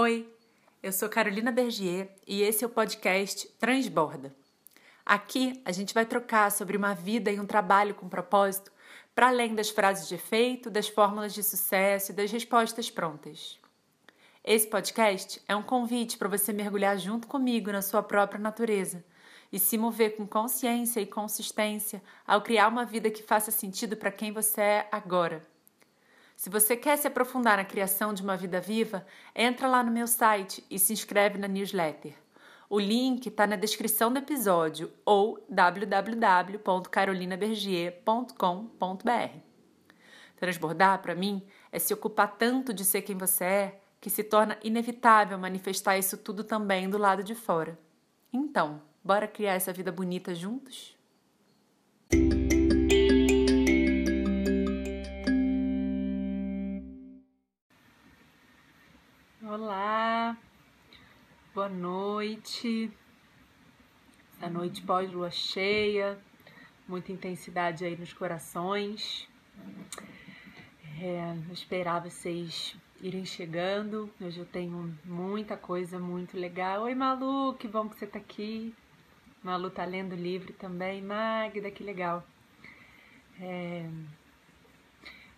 Oi, eu sou Carolina Bergier e esse é o podcast Transborda. Aqui a gente vai trocar sobre uma vida e um trabalho com propósito para além das frases de efeito, das fórmulas de sucesso e das respostas prontas. Esse podcast é um convite para você mergulhar junto comigo na sua própria natureza e se mover com consciência e consistência ao criar uma vida que faça sentido para quem você é agora. Se você quer se aprofundar na criação de uma vida viva, entra lá no meu site e se inscreve na newsletter. O link está na descrição do episódio ou www.carolinabergier.com.br. Transbordar, para mim, é se ocupar tanto de ser quem você é que se torna inevitável manifestar isso tudo também do lado de fora. Então, bora criar essa vida bonita juntos? Olá, boa noite. Essa noite pós-lua cheia, muita intensidade aí nos corações. É, eu esperar vocês irem chegando. Hoje eu tenho muita coisa muito legal. Oi, Malu, que bom que você tá aqui. Malu tá lendo livro também. Magda, que legal. É...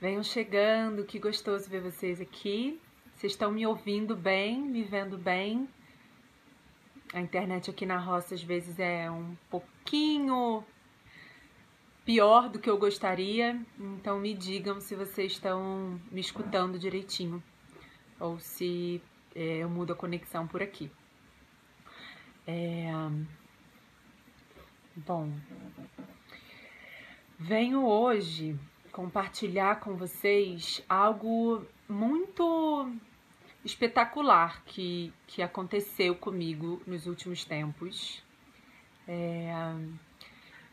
Venham chegando, que gostoso ver vocês aqui. Vocês estão me ouvindo bem, me vendo bem? A internet aqui na roça às vezes é um pouquinho pior do que eu gostaria, então me digam se vocês estão me escutando direitinho ou se é, eu mudo a conexão por aqui. É... Bom, venho hoje compartilhar com vocês algo muito espetacular que, que aconteceu comigo nos últimos tempos. É,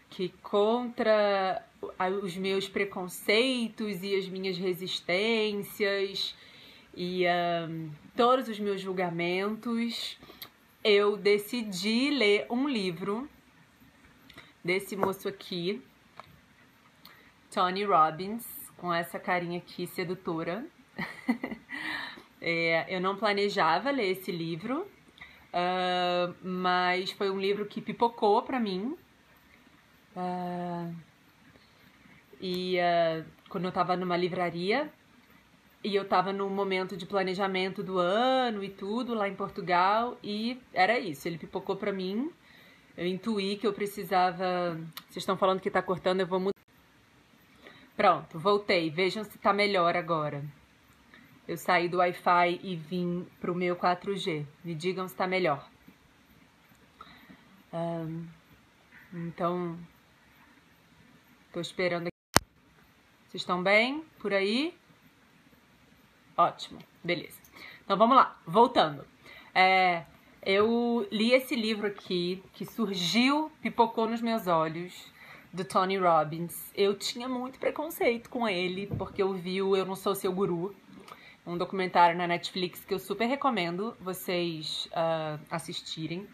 que contra os meus preconceitos e as minhas resistências e um, todos os meus julgamentos, eu decidi ler um livro desse moço aqui, Tony Robbins, com essa carinha aqui sedutora. É, eu não planejava ler esse livro, uh, mas foi um livro que pipocou para mim. Uh, e uh, quando eu estava numa livraria, e eu estava num momento de planejamento do ano e tudo lá em Portugal, e era isso, ele pipocou para mim. Eu intuí que eu precisava. Vocês estão falando que tá cortando, eu vou mudar. Pronto, voltei. Vejam se tá melhor agora. Eu saí do Wi-Fi e vim pro meu 4G. Me digam se tá melhor. Um, então, tô esperando aqui. Vocês estão bem por aí? Ótimo, beleza. Então vamos lá, voltando. É, eu li esse livro aqui que surgiu, pipocou nos meus olhos, do Tony Robbins. Eu tinha muito preconceito com ele, porque eu vi o Eu Não Sou Seu Guru um documentário na Netflix que eu super recomendo vocês uh, assistirem.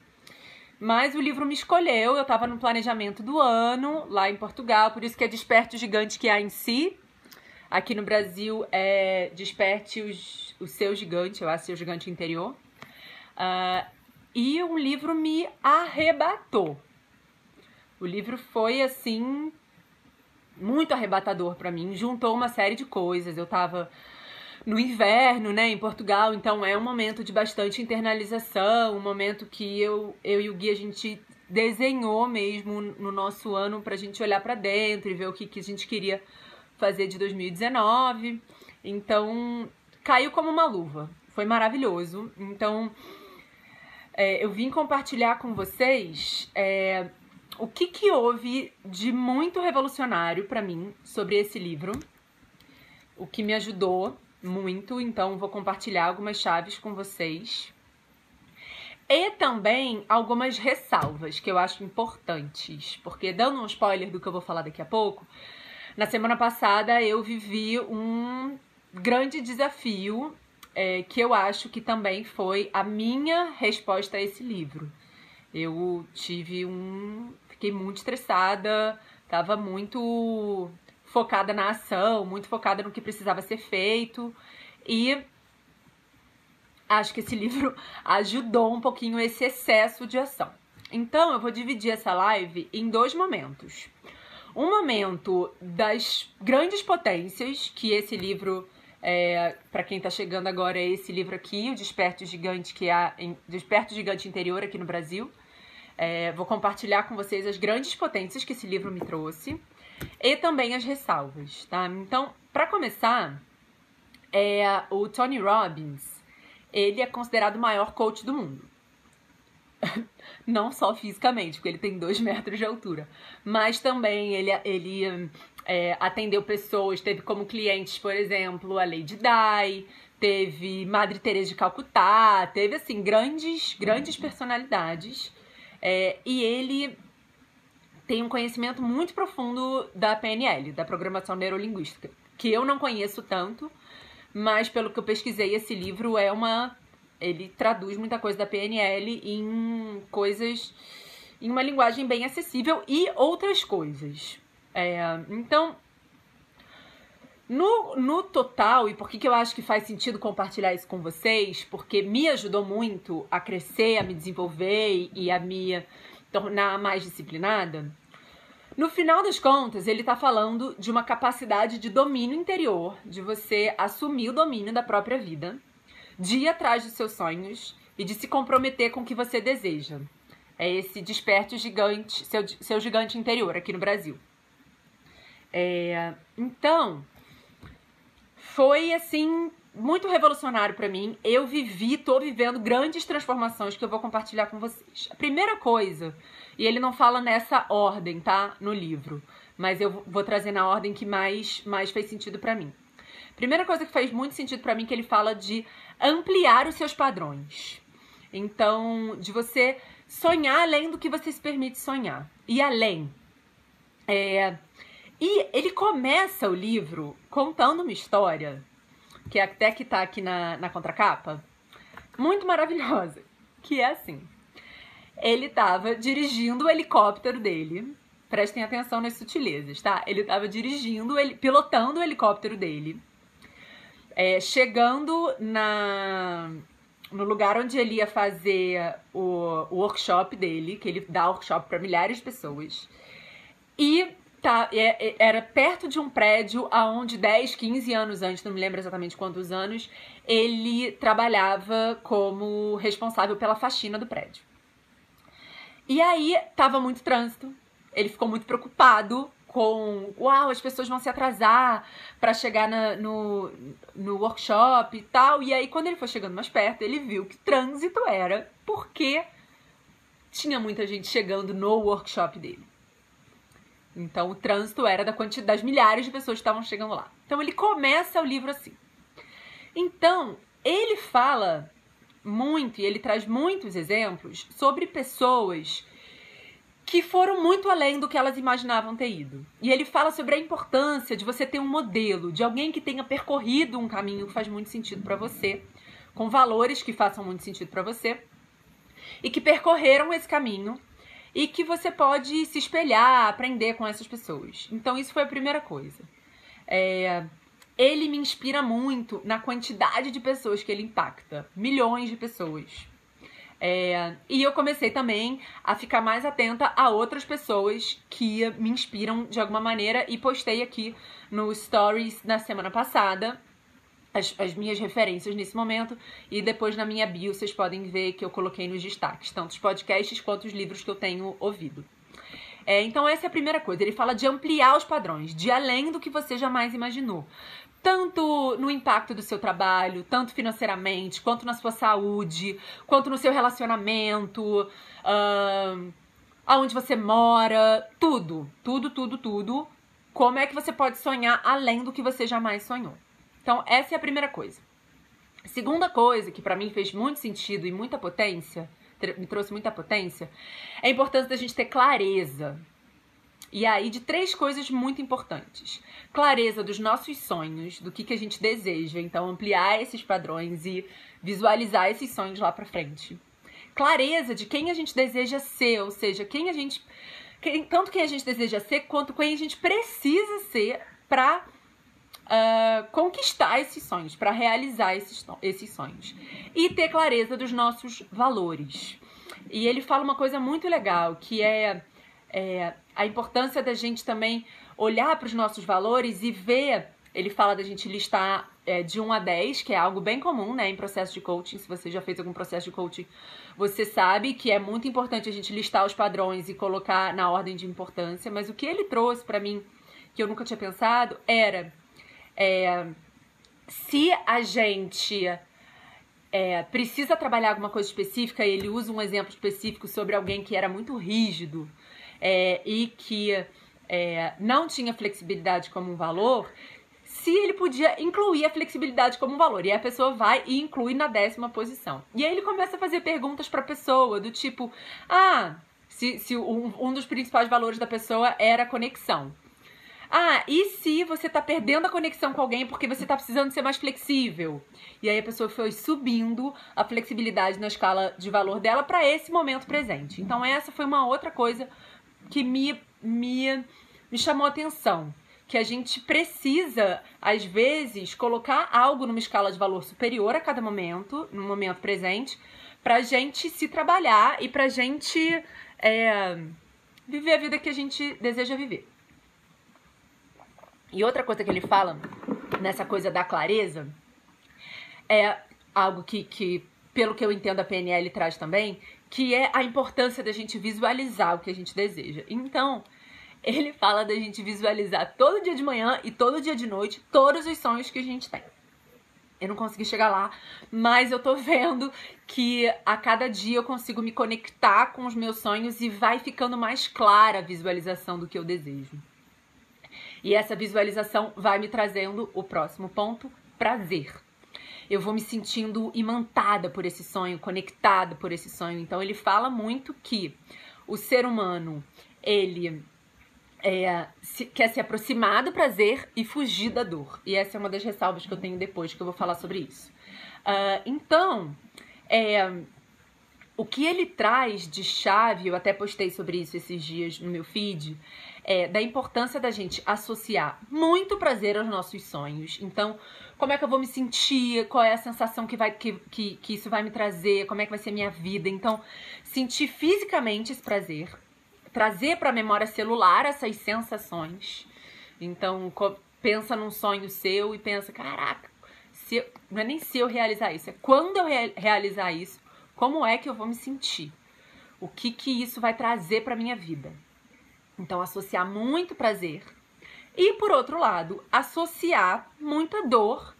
Mas o livro me escolheu, eu estava no planejamento do ano, lá em Portugal, por isso que é Desperte o Gigante que há em si. Aqui no Brasil é Desperte os, o seu gigante, eu acho, seu gigante interior. Uh, e o livro me arrebatou. O livro foi assim muito arrebatador para mim, juntou uma série de coisas. Eu tava no inverno, né, em Portugal, então é um momento de bastante internalização, um momento que eu, eu e o Gui a gente desenhou mesmo no nosso ano para a gente olhar para dentro e ver o que, que a gente queria fazer de 2019. Então caiu como uma luva, foi maravilhoso. Então é, eu vim compartilhar com vocês é, o que, que houve de muito revolucionário para mim sobre esse livro, o que me ajudou muito, então vou compartilhar algumas chaves com vocês. E também algumas ressalvas que eu acho importantes, porque dando um spoiler do que eu vou falar daqui a pouco, na semana passada eu vivi um grande desafio é, que eu acho que também foi a minha resposta a esse livro. Eu tive um. Fiquei muito estressada, tava muito focada na ação, muito focada no que precisava ser feito. E acho que esse livro ajudou um pouquinho esse excesso de ação. Então, eu vou dividir essa live em dois momentos. Um momento das grandes potências que esse livro, é, para quem está chegando agora, é esse livro aqui, O Desperto Gigante, que há em, Desperto Gigante Interior aqui no Brasil. É, vou compartilhar com vocês as grandes potências que esse livro me trouxe e também as ressalvas, tá? Então, para começar, é, o Tony Robbins, ele é considerado o maior coach do mundo. Não só fisicamente, porque ele tem dois metros de altura, mas também ele, ele é, atendeu pessoas, teve como clientes, por exemplo, a Lady Di, teve Madre Teresa de Calcutá, teve assim grandes, grandes personalidades. É, e ele tem um conhecimento muito profundo da PNL, da programação neurolinguística, que eu não conheço tanto, mas pelo que eu pesquisei, esse livro é uma. Ele traduz muita coisa da PNL em coisas. em uma linguagem bem acessível e outras coisas. É, então, no, no total, e por que, que eu acho que faz sentido compartilhar isso com vocês? Porque me ajudou muito a crescer, a me desenvolver e a me tornar mais disciplinada. No final das contas, ele está falando de uma capacidade de domínio interior, de você assumir o domínio da própria vida, de ir atrás dos seus sonhos e de se comprometer com o que você deseja. É esse desperte gigante, seu, seu gigante interior aqui no Brasil. É, então, foi assim muito revolucionário para mim. Eu vivi, tô vivendo grandes transformações que eu vou compartilhar com vocês. A primeira coisa e ele não fala nessa ordem, tá? No livro. Mas eu vou trazer na ordem que mais, mais fez sentido para mim. Primeira coisa que fez muito sentido para mim é que ele fala de ampliar os seus padrões. Então, de você sonhar além do que você se permite sonhar. E além. É... E ele começa o livro contando uma história, que até que tá aqui na, na contracapa, muito maravilhosa. Que é assim ele estava dirigindo o helicóptero dele. Prestem atenção nas sutilezas, tá? Ele estava dirigindo, ele, pilotando o helicóptero dele. É, chegando na, no lugar onde ele ia fazer o, o workshop dele, que ele dá workshop para milhares de pessoas. E tá, é, é, era perto de um prédio aonde 10, 15 anos antes, não me lembro exatamente quantos anos, ele trabalhava como responsável pela faxina do prédio. E aí tava muito trânsito. Ele ficou muito preocupado com, uau, as pessoas vão se atrasar para chegar na, no, no workshop e tal. E aí, quando ele foi chegando mais perto, ele viu que trânsito era porque tinha muita gente chegando no workshop dele. Então, o trânsito era da quantidade das milhares de pessoas que estavam chegando lá. Então, ele começa o livro assim. Então, ele fala muito, e ele traz muitos exemplos sobre pessoas que foram muito além do que elas imaginavam ter ido. E ele fala sobre a importância de você ter um modelo, de alguém que tenha percorrido um caminho que faz muito sentido para você, com valores que façam muito sentido para você, e que percorreram esse caminho e que você pode se espelhar, aprender com essas pessoas. Então, isso foi a primeira coisa. É, ele me inspira muito na quantidade de pessoas que ele impacta milhões de pessoas. É, e eu comecei também a ficar mais atenta a outras pessoas que me inspiram de alguma maneira e postei aqui no Stories na semana passada as, as, minhas referências nesse momento e depois na minha bio vocês podem ver que eu coloquei nos destaques, tanto os podcasts quanto os livros que eu tenho ouvido. É, então essa é a primeira coisa, ele fala de ampliar os padrões, de além do que você jamais imaginou tanto no impacto do seu trabalho, tanto financeiramente, quanto na sua saúde, quanto no seu relacionamento, uh, aonde você mora, tudo, tudo, tudo, tudo. Como é que você pode sonhar além do que você jamais sonhou? Então, essa é a primeira coisa. Segunda coisa que para mim fez muito sentido e muita potência, me trouxe muita potência, é a importância da gente ter clareza e aí, de três coisas muito importantes: clareza dos nossos sonhos, do que, que a gente deseja, então ampliar esses padrões e visualizar esses sonhos lá pra frente. Clareza de quem a gente deseja ser, ou seja, quem a gente. Quem, tanto quem a gente deseja ser, quanto quem a gente precisa ser pra uh, conquistar esses sonhos, para realizar esses, esses sonhos. E ter clareza dos nossos valores. E ele fala uma coisa muito legal, que é, é a importância da gente também olhar para os nossos valores e ver. Ele fala da gente listar é, de 1 a 10, que é algo bem comum né, em processo de coaching. Se você já fez algum processo de coaching, você sabe que é muito importante a gente listar os padrões e colocar na ordem de importância. Mas o que ele trouxe para mim, que eu nunca tinha pensado, era é, se a gente é, precisa trabalhar alguma coisa específica, ele usa um exemplo específico sobre alguém que era muito rígido é, e que é, não tinha flexibilidade como um valor, se ele podia incluir a flexibilidade como um valor. E a pessoa vai e inclui na décima posição. E aí ele começa a fazer perguntas para a pessoa, do tipo: ah, se, se um, um dos principais valores da pessoa era a conexão. Ah, e se você tá perdendo a conexão com alguém porque você tá precisando ser mais flexível? E aí a pessoa foi subindo a flexibilidade na escala de valor dela para esse momento presente. Então essa foi uma outra coisa que me me me chamou a atenção, que a gente precisa às vezes colocar algo numa escala de valor superior a cada momento, no momento presente, pra gente se trabalhar e pra gente é, viver a vida que a gente deseja viver. E outra coisa que ele fala nessa coisa da clareza é algo que, que pelo que eu entendo, a PNL traz também, que é a importância da gente visualizar o que a gente deseja. Então, ele fala da gente visualizar todo dia de manhã e todo dia de noite todos os sonhos que a gente tem. Eu não consegui chegar lá, mas eu tô vendo que a cada dia eu consigo me conectar com os meus sonhos e vai ficando mais clara a visualização do que eu desejo. E essa visualização vai me trazendo o próximo ponto: prazer. Eu vou me sentindo imantada por esse sonho, conectada por esse sonho. Então ele fala muito que o ser humano ele é, se, quer se aproximar do prazer e fugir da dor. E essa é uma das ressalvas que eu tenho depois que eu vou falar sobre isso. Uh, então, é, o que ele traz de chave, eu até postei sobre isso esses dias no meu feed, é, da importância da gente associar muito prazer aos nossos sonhos. Então, como é que eu vou me sentir? Qual é a sensação que, vai, que, que, que isso vai me trazer? Como é que vai ser minha vida? Então, sentir fisicamente esse prazer, trazer para a memória celular essas sensações. Então, pensa num sonho seu e pensa, caraca, se eu, não é nem se eu realizar isso, é quando eu re realizar isso, como é que eu vou me sentir? O que que isso vai trazer para minha vida? Então, associar muito prazer. E, por outro lado, associar muita dor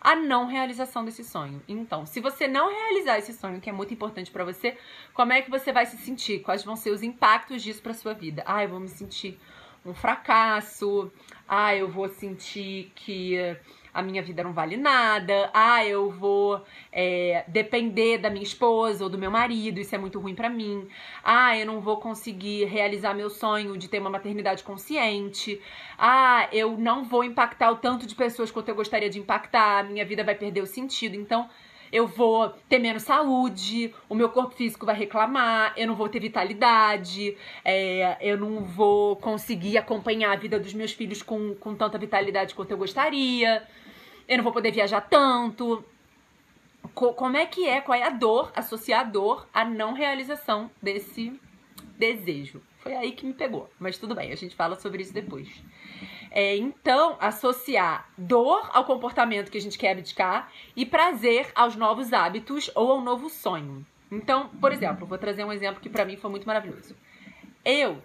à não realização desse sonho. Então, se você não realizar esse sonho, que é muito importante para você, como é que você vai se sentir? Quais vão ser os impactos disso para sua vida? Ah, eu vou me sentir um fracasso. Ah, eu vou sentir que a minha vida não vale nada, ah, eu vou é, depender da minha esposa ou do meu marido, isso é muito ruim para mim, ah, eu não vou conseguir realizar meu sonho de ter uma maternidade consciente, ah, eu não vou impactar o tanto de pessoas quanto eu gostaria de impactar, minha vida vai perder o sentido, então eu vou ter menos saúde, o meu corpo físico vai reclamar, eu não vou ter vitalidade, é, eu não vou conseguir acompanhar a vida dos meus filhos com, com tanta vitalidade quanto eu gostaria eu não vou poder viajar tanto. Co como é que é? Qual é a dor? Associar a dor à não realização desse desejo. Foi aí que me pegou. Mas tudo bem, a gente fala sobre isso depois. É, então, associar dor ao comportamento que a gente quer abdicar e prazer aos novos hábitos ou ao novo sonho. Então, por exemplo, vou trazer um exemplo que para mim foi muito maravilhoso. Eu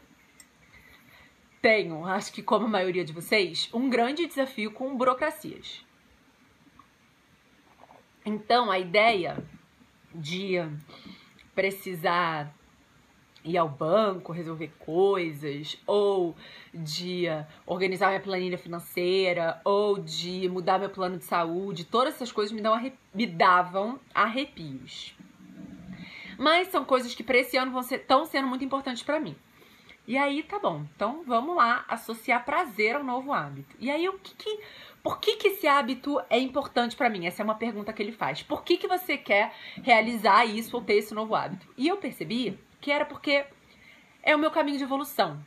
tenho, acho que como a maioria de vocês, um grande desafio com burocracias. Então, a ideia de precisar ir ao banco, resolver coisas, ou de organizar minha planilha financeira, ou de mudar meu plano de saúde, todas essas coisas me, dão me davam arrepios. Mas são coisas que para esse ano estão sendo muito importantes para mim. E aí, tá bom. Então, vamos lá associar prazer ao novo hábito. E aí, o que, que por que, que esse hábito é importante para mim? Essa é uma pergunta que ele faz. Por que, que você quer realizar isso ou ter esse novo hábito? E eu percebi que era porque é o meu caminho de evolução.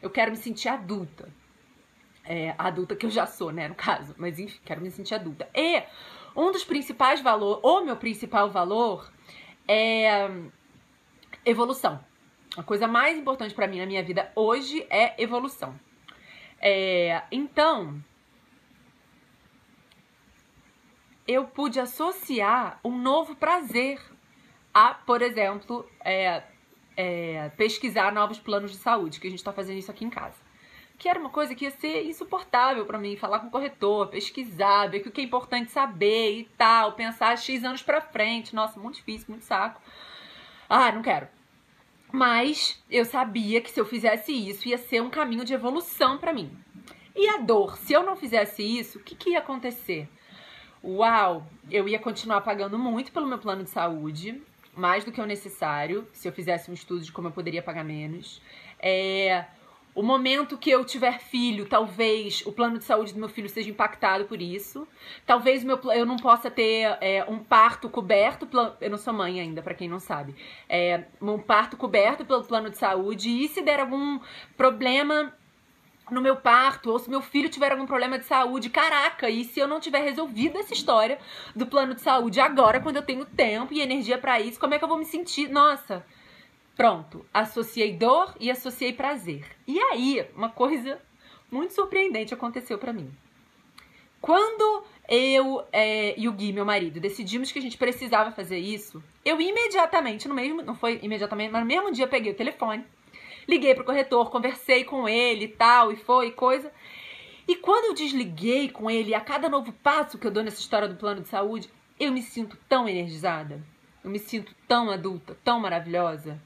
Eu quero me sentir adulta. É, adulta que eu já sou, né, no caso. Mas enfim, quero me sentir adulta. E um dos principais valores, ou meu principal valor, é evolução. A coisa mais importante para mim na minha vida hoje é evolução. É, então, eu pude associar um novo prazer a, por exemplo, é, é, pesquisar novos planos de saúde, que a gente está fazendo isso aqui em casa. Que era uma coisa que ia ser insuportável para mim, falar com o corretor, pesquisar, ver o que é importante saber e tal, pensar X anos para frente. Nossa, muito difícil, muito saco. Ah, não quero. Mas eu sabia que se eu fizesse isso ia ser um caminho de evolução para mim. E a dor, se eu não fizesse isso, o que, que ia acontecer? Uau, eu ia continuar pagando muito pelo meu plano de saúde, mais do que o necessário, se eu fizesse um estudo de como eu poderia pagar menos. É, o momento que eu tiver filho, talvez o plano de saúde do meu filho seja impactado por isso. Talvez meu, eu não possa ter é, um parto coberto. Eu não sou mãe ainda, para quem não sabe. É, um parto coberto pelo plano de saúde. E se der algum problema no meu parto, ou se meu filho tiver algum problema de saúde, caraca, e se eu não tiver resolvido essa história do plano de saúde agora, quando eu tenho tempo e energia para isso, como é que eu vou me sentir? Nossa, Pronto, associei dor e associei prazer. E aí, uma coisa muito surpreendente aconteceu para mim. Quando eu é, e o Gui, meu marido, decidimos que a gente precisava fazer isso, eu imediatamente, no mesmo, não foi imediatamente, mas no mesmo dia peguei o telefone, liguei pro corretor, conversei com ele e tal, e foi coisa. E quando eu desliguei com ele, a cada novo passo que eu dou nessa história do plano de saúde, eu me sinto tão energizada, eu me sinto tão adulta, tão maravilhosa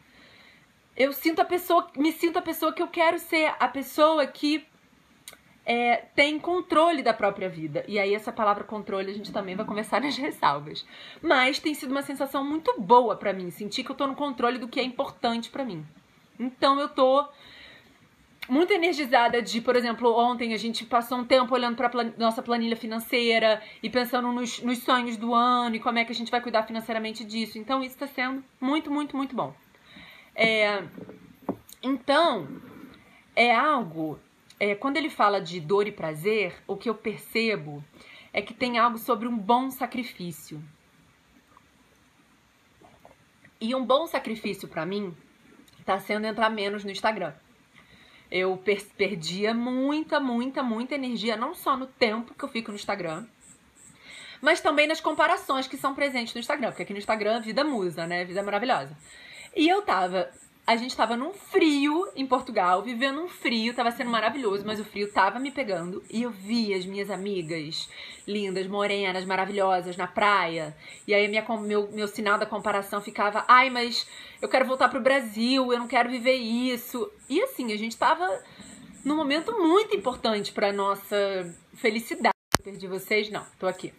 eu sinto a pessoa, me sinto a pessoa que eu quero ser, a pessoa que é, tem controle da própria vida. E aí essa palavra controle a gente também vai conversar nas ressalvas. Mas tem sido uma sensação muito boa para mim, sentir que eu tô no controle do que é importante para mim. Então eu tô muito energizada de, por exemplo, ontem a gente passou um tempo olhando para plan nossa planilha financeira e pensando nos, nos sonhos do ano e como é que a gente vai cuidar financeiramente disso. Então isso está sendo muito, muito, muito bom. É, então, é algo. É, quando ele fala de dor e prazer, o que eu percebo é que tem algo sobre um bom sacrifício. E um bom sacrifício para mim tá sendo entrar menos no Instagram. Eu per perdia muita, muita, muita energia, não só no tempo que eu fico no Instagram, mas também nas comparações que são presentes no Instagram, porque aqui no Instagram vida musa, né? Vida maravilhosa. E eu tava. A gente tava num frio em Portugal, vivendo um frio, tava sendo maravilhoso, mas o frio tava me pegando. E eu vi as minhas amigas lindas, morenas, maravilhosas na praia. E aí minha, meu, meu sinal da comparação ficava: ai, mas eu quero voltar pro Brasil, eu não quero viver isso. E assim, a gente tava num momento muito importante pra nossa felicidade. Perdi vocês? Não, tô aqui.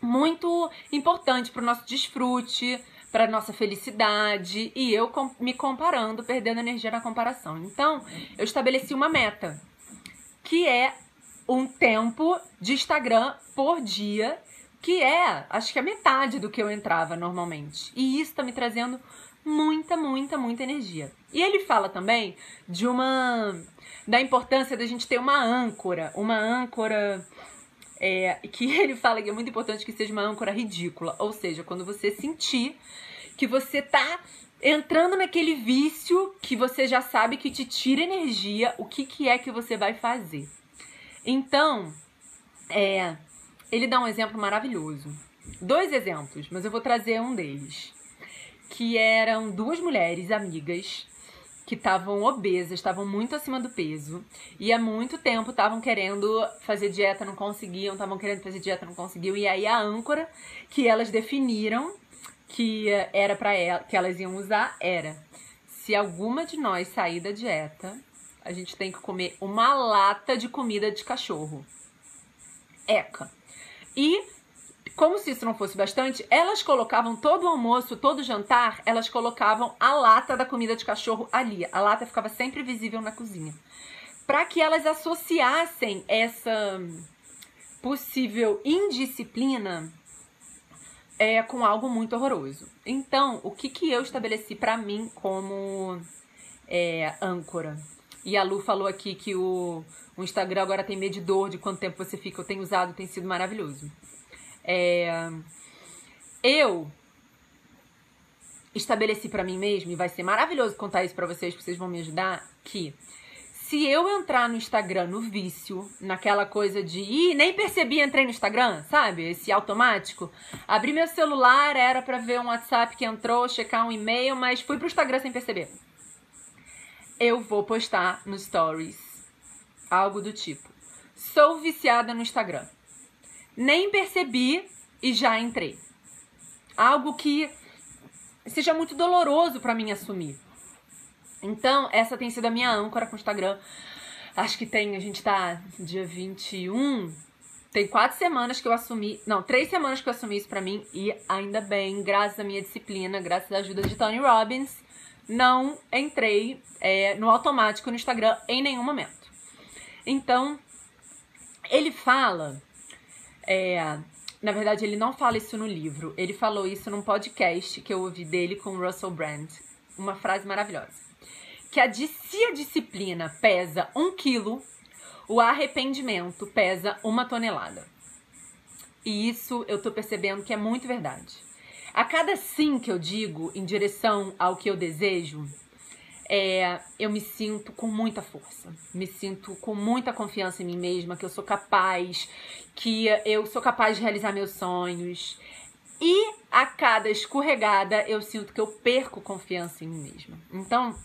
Muito importante pro nosso desfrute para nossa felicidade e eu me comparando, perdendo energia na comparação. Então, eu estabeleci uma meta, que é um tempo de Instagram por dia, que é, acho que a metade do que eu entrava normalmente. E isso está me trazendo muita, muita, muita energia. E ele fala também de uma da importância da gente ter uma âncora, uma âncora é, que ele fala que é muito importante que seja uma âncora ridícula. Ou seja, quando você sentir que você tá entrando naquele vício que você já sabe que te tira energia, o que, que é que você vai fazer. Então, é, ele dá um exemplo maravilhoso. Dois exemplos, mas eu vou trazer um deles. Que eram duas mulheres amigas que estavam obesas, estavam muito acima do peso e há muito tempo estavam querendo fazer dieta, não conseguiam, estavam querendo fazer dieta, não conseguiam. E aí a âncora que elas definiram que era para ela, que elas iam usar era: se alguma de nós sair da dieta, a gente tem que comer uma lata de comida de cachorro. Eca. E como se isso não fosse bastante, elas colocavam todo o almoço, todo o jantar, elas colocavam a lata da comida de cachorro ali. A lata ficava sempre visível na cozinha. Para que elas associassem essa possível indisciplina é, com algo muito horroroso. Então, o que, que eu estabeleci para mim como é, âncora? E a Lu falou aqui que o, o Instagram agora tem medidor de quanto tempo você fica. Eu tenho usado, tem sido maravilhoso. É, eu estabeleci para mim mesmo, e vai ser maravilhoso contar isso para vocês, porque vocês vão me ajudar, que se eu entrar no Instagram no vício, naquela coisa de ih, nem percebi, entrei no Instagram, sabe? Esse automático. Abri meu celular, era para ver um WhatsApp que entrou, checar um e-mail, mas fui pro Instagram sem perceber. Eu vou postar no Stories algo do tipo: Sou viciada no Instagram. Nem percebi e já entrei. Algo que seja muito doloroso para mim assumir. Então, essa tem sido a minha âncora com o Instagram. Acho que tem, a gente tá dia 21. Tem quatro semanas que eu assumi. Não, três semanas que eu assumi isso pra mim. E ainda bem, graças à minha disciplina, graças à ajuda de Tony Robbins, não entrei é, no automático no Instagram em nenhum momento. Então, ele fala. É, na verdade, ele não fala isso no livro. Ele falou isso num podcast que eu ouvi dele com Russell Brand. Uma frase maravilhosa. Que a, se a disciplina pesa um quilo, o arrependimento pesa uma tonelada. E isso eu tô percebendo que é muito verdade. A cada sim que eu digo em direção ao que eu desejo, é, eu me sinto com muita força, me sinto com muita confiança em mim mesma, que eu sou capaz, que eu sou capaz de realizar meus sonhos. E a cada escorregada eu sinto que eu perco confiança em mim mesma. Então,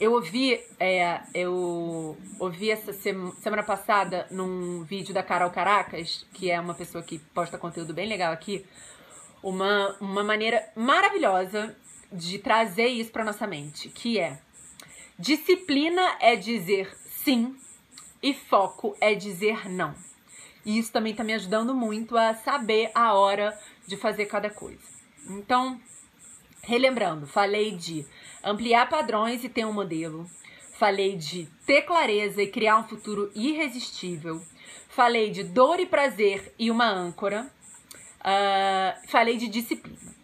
eu ouvi, é, eu ouvi essa semana passada num vídeo da Carol Caracas, que é uma pessoa que posta conteúdo bem legal aqui, uma, uma maneira maravilhosa de trazer isso para nossa mente, que é disciplina é dizer sim e foco é dizer não. E isso também está me ajudando muito a saber a hora de fazer cada coisa. Então, relembrando, falei de ampliar padrões e ter um modelo. Falei de ter clareza e criar um futuro irresistível. Falei de dor e prazer e uma âncora. Uh, falei de disciplina.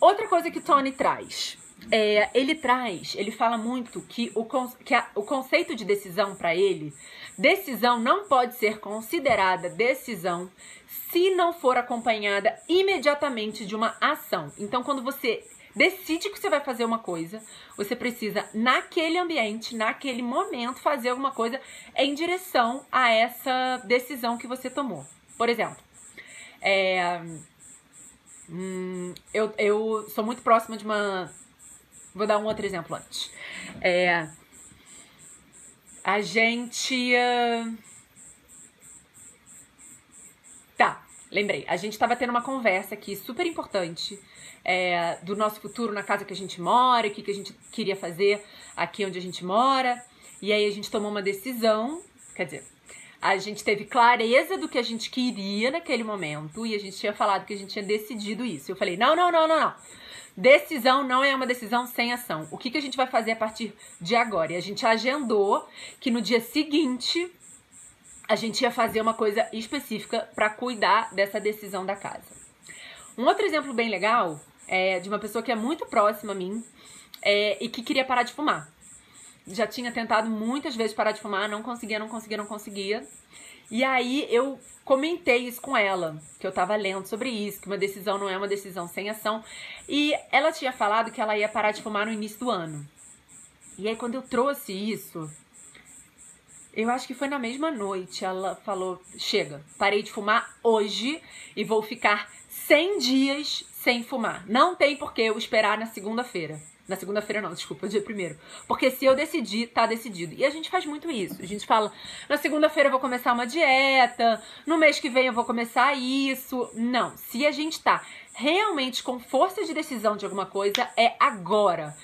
Outra coisa que Tony traz. É, ele traz, ele fala muito que o, que a, o conceito de decisão para ele, decisão não pode ser considerada decisão se não for acompanhada imediatamente de uma ação. Então, quando você decide que você vai fazer uma coisa, você precisa, naquele ambiente, naquele momento, fazer alguma coisa em direção a essa decisão que você tomou. Por exemplo, é, Hum, eu, eu sou muito próxima de uma. Vou dar um outro exemplo antes. É, a gente. Uh... Tá, lembrei. A gente estava tendo uma conversa aqui super importante é, do nosso futuro na casa que a gente mora, o que, que a gente queria fazer aqui onde a gente mora. E aí a gente tomou uma decisão. Quer dizer, a gente teve clareza do que a gente queria naquele momento e a gente tinha falado que a gente tinha decidido isso. Eu falei: não, não, não, não, não. Decisão não é uma decisão sem ação. O que, que a gente vai fazer a partir de agora? E a gente agendou que no dia seguinte a gente ia fazer uma coisa específica para cuidar dessa decisão da casa. Um outro exemplo bem legal é de uma pessoa que é muito próxima a mim é, e que queria parar de fumar já tinha tentado muitas vezes parar de fumar, não conseguia, não conseguia, não conseguia. E aí eu comentei isso com ela, que eu tava lendo sobre isso, que uma decisão não é uma decisão sem ação. E ela tinha falado que ela ia parar de fumar no início do ano. E aí quando eu trouxe isso, eu acho que foi na mesma noite, ela falou: "Chega, parei de fumar hoje e vou ficar 100 dias sem fumar. Não tem por que eu esperar na segunda-feira." Na segunda-feira não, desculpa, dia primeiro. Porque se eu decidir, tá decidido. E a gente faz muito isso. A gente fala, na segunda-feira eu vou começar uma dieta, no mês que vem eu vou começar isso. Não, se a gente tá realmente com força de decisão de alguma coisa, é agora.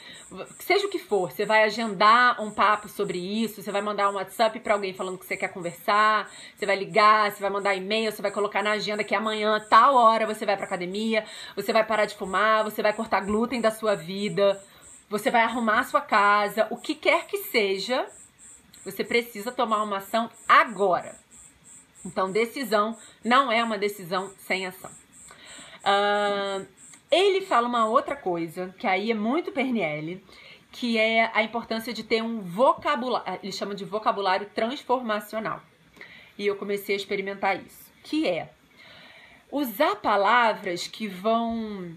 Seja o que for, você vai agendar um papo sobre isso, você vai mandar um WhatsApp para alguém falando que você quer conversar, você vai ligar, você vai mandar e-mail, você vai colocar na agenda que amanhã, tal hora, você vai pra academia, você vai parar de fumar, você vai cortar glúten da sua vida você vai arrumar a sua casa, o que quer que seja, você precisa tomar uma ação agora. Então, decisão não é uma decisão sem ação. Uh, ele fala uma outra coisa, que aí é muito Perniele, que é a importância de ter um vocabulário, ele chama de vocabulário transformacional. E eu comecei a experimentar isso, que é usar palavras que vão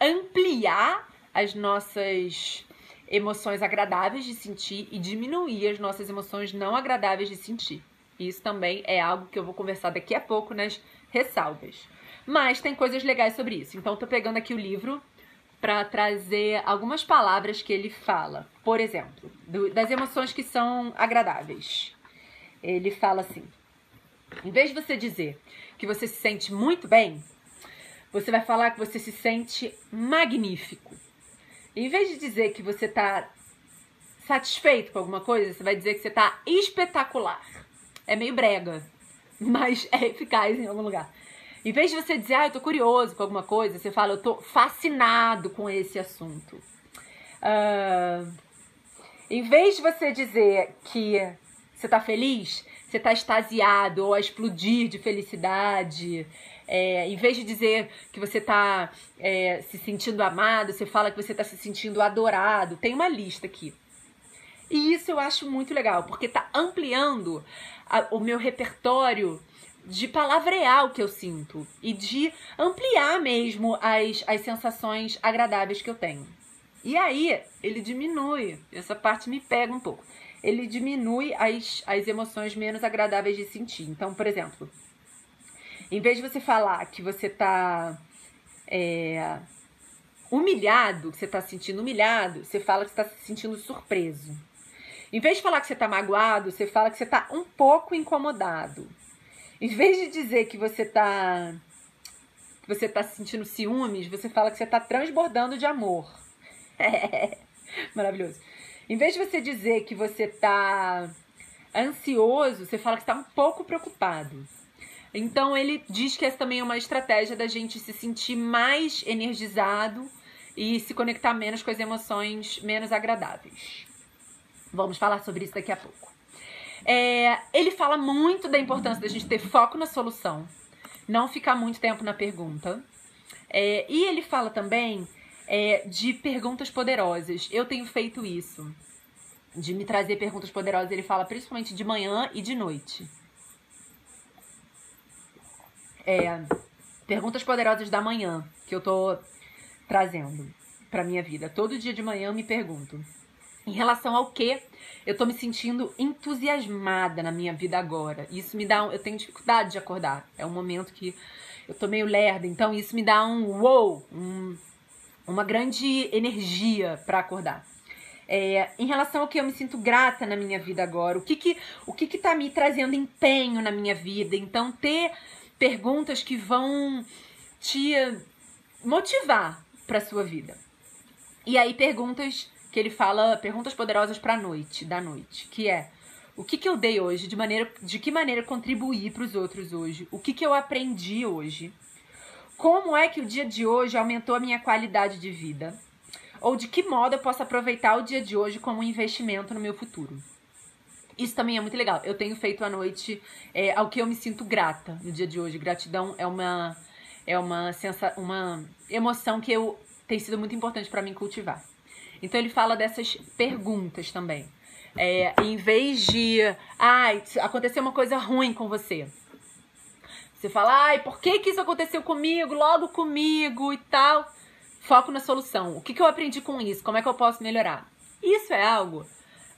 ampliar as nossas emoções agradáveis de sentir e diminuir as nossas emoções não agradáveis de sentir. Isso também é algo que eu vou conversar daqui a pouco nas ressalvas. Mas tem coisas legais sobre isso. Então, tô pegando aqui o livro para trazer algumas palavras que ele fala. Por exemplo, do, das emoções que são agradáveis. Ele fala assim: em vez de você dizer que você se sente muito bem, você vai falar que você se sente magnífico. Em vez de dizer que você está satisfeito com alguma coisa, você vai dizer que você está espetacular. É meio brega, mas é eficaz em algum lugar. Em vez de você dizer, ah, eu tô curioso com alguma coisa, você fala, eu tô fascinado com esse assunto. Uh, em vez de você dizer que você tá feliz, você tá extasiado ou a explodir de felicidade. É, em vez de dizer que você tá é, se sentindo amado, você fala que você tá se sentindo adorado. Tem uma lista aqui. E isso eu acho muito legal, porque tá ampliando a, o meu repertório de palavrear o que eu sinto e de ampliar mesmo as, as sensações agradáveis que eu tenho. E aí, ele diminui, essa parte me pega um pouco. Ele diminui as, as emoções menos agradáveis de sentir. Então, por exemplo, em vez de você falar que você tá é, humilhado, que você tá se sentindo humilhado, você fala que você tá se sentindo surpreso. Em vez de falar que você tá magoado, você fala que você tá um pouco incomodado. Em vez de dizer que você tá que você tá sentindo ciúmes, você fala que você tá transbordando de amor. É, maravilhoso. Em vez de você dizer que você tá ansioso, você fala que está um pouco preocupado. Então ele diz que essa também é uma estratégia da gente se sentir mais energizado e se conectar menos com as emoções menos agradáveis. Vamos falar sobre isso daqui a pouco. É, ele fala muito da importância da gente ter foco na solução, não ficar muito tempo na pergunta. É, e ele fala também é, de perguntas poderosas. Eu tenho feito isso, de me trazer perguntas poderosas. Ele fala principalmente de manhã e de noite. É, perguntas poderosas da manhã que eu tô trazendo para minha vida. Todo dia de manhã eu me pergunto em relação ao que eu tô me sentindo entusiasmada na minha vida agora. Isso me dá um, eu tenho dificuldade de acordar. É um momento que eu tô meio lerda, então isso me dá um wow, um, uma grande energia para acordar. É, em relação ao que eu me sinto grata na minha vida agora, o que que, o que que tá me trazendo empenho na minha vida. Então, ter perguntas que vão te motivar para sua vida. E aí, perguntas que ele fala perguntas poderosas para a noite, da noite, que é o que, que eu dei hoje, de maneira, de que maneira contribuir para os outros hoje, o que, que eu aprendi hoje, como é que o dia de hoje aumentou a minha qualidade de vida, ou de que modo eu posso aproveitar o dia de hoje como um investimento no meu futuro. Isso também é muito legal. Eu tenho feito à noite é, ao que eu me sinto grata no dia de hoje. Gratidão é uma é uma sensa, uma emoção que eu tem sido muito importante para mim cultivar. Então ele fala dessas perguntas também. É, em vez de, ai, ah, aconteceu uma coisa ruim com você. Você fala, ai, por que, que isso aconteceu comigo, logo comigo e tal. Foco na solução. O que, que eu aprendi com isso? Como é que eu posso melhorar? Isso é algo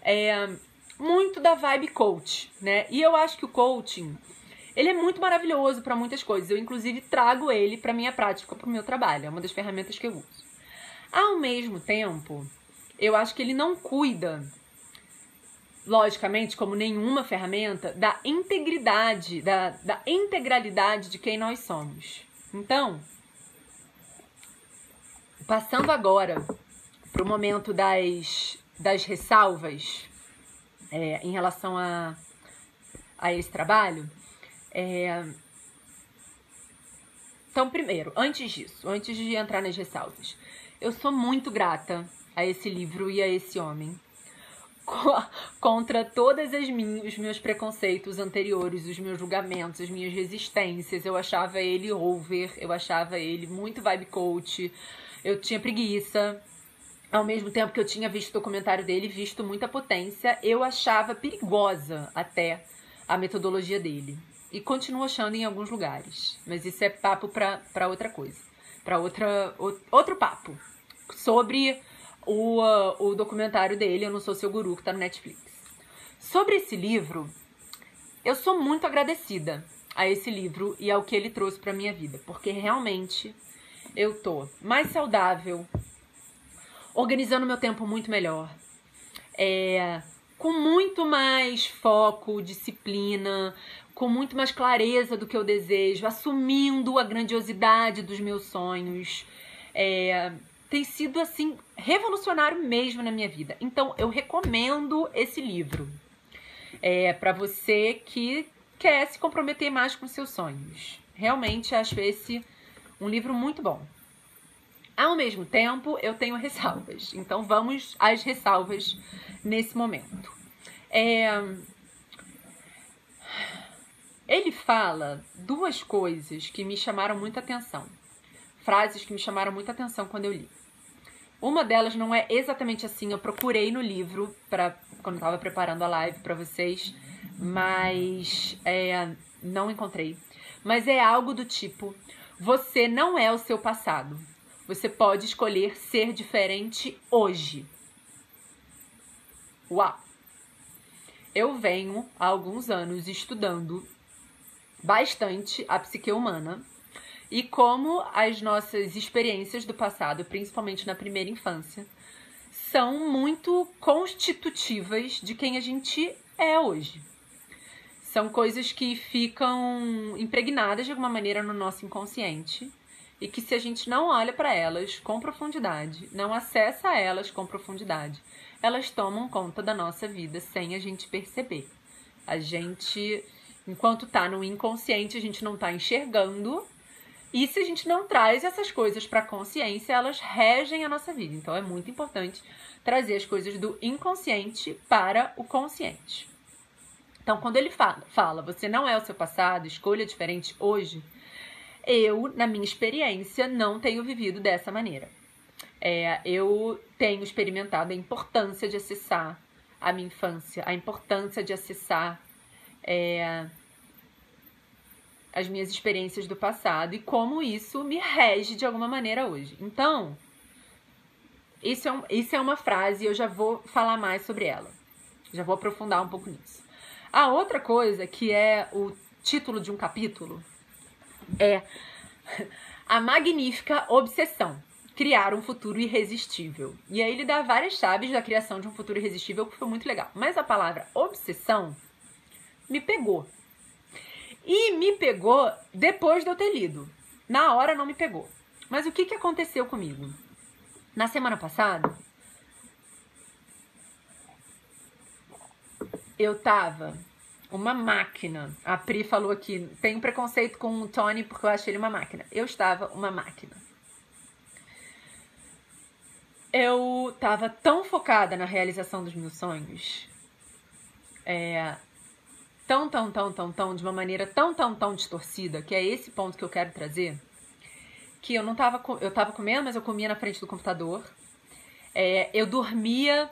é, muito da vibe coach, né? E eu acho que o coaching, ele é muito maravilhoso para muitas coisas. Eu, inclusive, trago ele para minha prática, para o meu trabalho. É uma das ferramentas que eu uso. Ao mesmo tempo, eu acho que ele não cuida, logicamente, como nenhuma ferramenta, da integridade, da, da integralidade de quem nós somos. Então, passando agora para o momento das, das ressalvas é, em relação a, a esse trabalho. É... Então, primeiro, antes disso, antes de entrar nas ressalvas, eu sou muito grata a esse livro e a esse homem. Contra todas as minhas, os meus preconceitos anteriores, os meus julgamentos, as minhas resistências. Eu achava ele over, eu achava ele muito vibe coach. Eu tinha preguiça. Ao mesmo tempo que eu tinha visto o documentário dele, visto muita potência, eu achava perigosa até a metodologia dele. E continuo achando em alguns lugares. Mas isso é papo para outra coisa. Para outra outro papo. Sobre o, uh, o documentário dele, Eu Não Sou Seu Guru, que tá no Netflix. Sobre esse livro, eu sou muito agradecida a esse livro e ao que ele trouxe para minha vida, porque realmente eu tô mais saudável, organizando meu tempo muito melhor, é, com muito mais foco, disciplina, com muito mais clareza do que eu desejo, assumindo a grandiosidade dos meus sonhos. É, tem sido assim revolucionário mesmo na minha vida. Então eu recomendo esse livro é, para você que quer se comprometer mais com seus sonhos. Realmente acho esse um livro muito bom. Ao mesmo tempo, eu tenho ressalvas. Então vamos às ressalvas nesse momento. É... Ele fala duas coisas que me chamaram muita atenção. Frases que me chamaram muita atenção quando eu li. Uma delas não é exatamente assim, eu procurei no livro para quando estava preparando a live para vocês, mas é, não encontrei. Mas é algo do tipo: você não é o seu passado, você pode escolher ser diferente hoje. Uau! Eu venho há alguns anos estudando bastante a psique humana e como as nossas experiências do passado, principalmente na primeira infância, são muito constitutivas de quem a gente é hoje. São coisas que ficam impregnadas de alguma maneira no nosso inconsciente e que se a gente não olha para elas com profundidade, não acessa elas com profundidade, elas tomam conta da nossa vida sem a gente perceber. A gente, enquanto tá no inconsciente, a gente não tá enxergando. E se a gente não traz essas coisas para a consciência, elas regem a nossa vida. Então é muito importante trazer as coisas do inconsciente para o consciente. Então, quando ele fala, fala, você não é o seu passado, escolha diferente hoje, eu, na minha experiência, não tenho vivido dessa maneira. É, eu tenho experimentado a importância de acessar a minha infância, a importância de acessar é, as minhas experiências do passado e como isso me rege de alguma maneira hoje. Então, isso é, um, isso é uma frase e eu já vou falar mais sobre ela. Já vou aprofundar um pouco nisso. A outra coisa que é o título de um capítulo é a magnífica obsessão. Criar um futuro irresistível. E aí ele dá várias chaves da criação de um futuro irresistível, que foi muito legal. Mas a palavra obsessão me pegou. E me pegou depois de eu ter lido. Na hora não me pegou. Mas o que, que aconteceu comigo? Na semana passada, eu tava uma máquina. A Pri falou aqui, tenho preconceito com o Tony porque eu acho ele uma máquina. Eu estava uma máquina. Eu estava tão focada na realização dos meus sonhos. É, tão, tão, tão, tão, tão, de uma maneira tão, tão, tão distorcida, que é esse ponto que eu quero trazer, que eu não tava, eu tava comendo, mas eu comia na frente do computador. É, eu dormia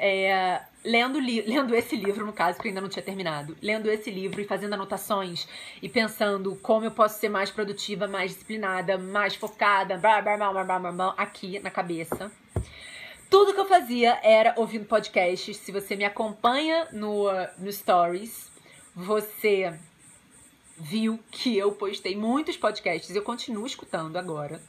é, lendo, lendo esse livro, no caso, que eu ainda não tinha terminado, lendo esse livro e fazendo anotações e pensando como eu posso ser mais produtiva, mais disciplinada, mais focada, blá, blá, blá, blá, blá, blá, aqui na cabeça. Tudo que eu fazia era ouvindo podcasts. Se você me acompanha no, no Stories, você viu que eu postei muitos podcasts. Eu continuo escutando agora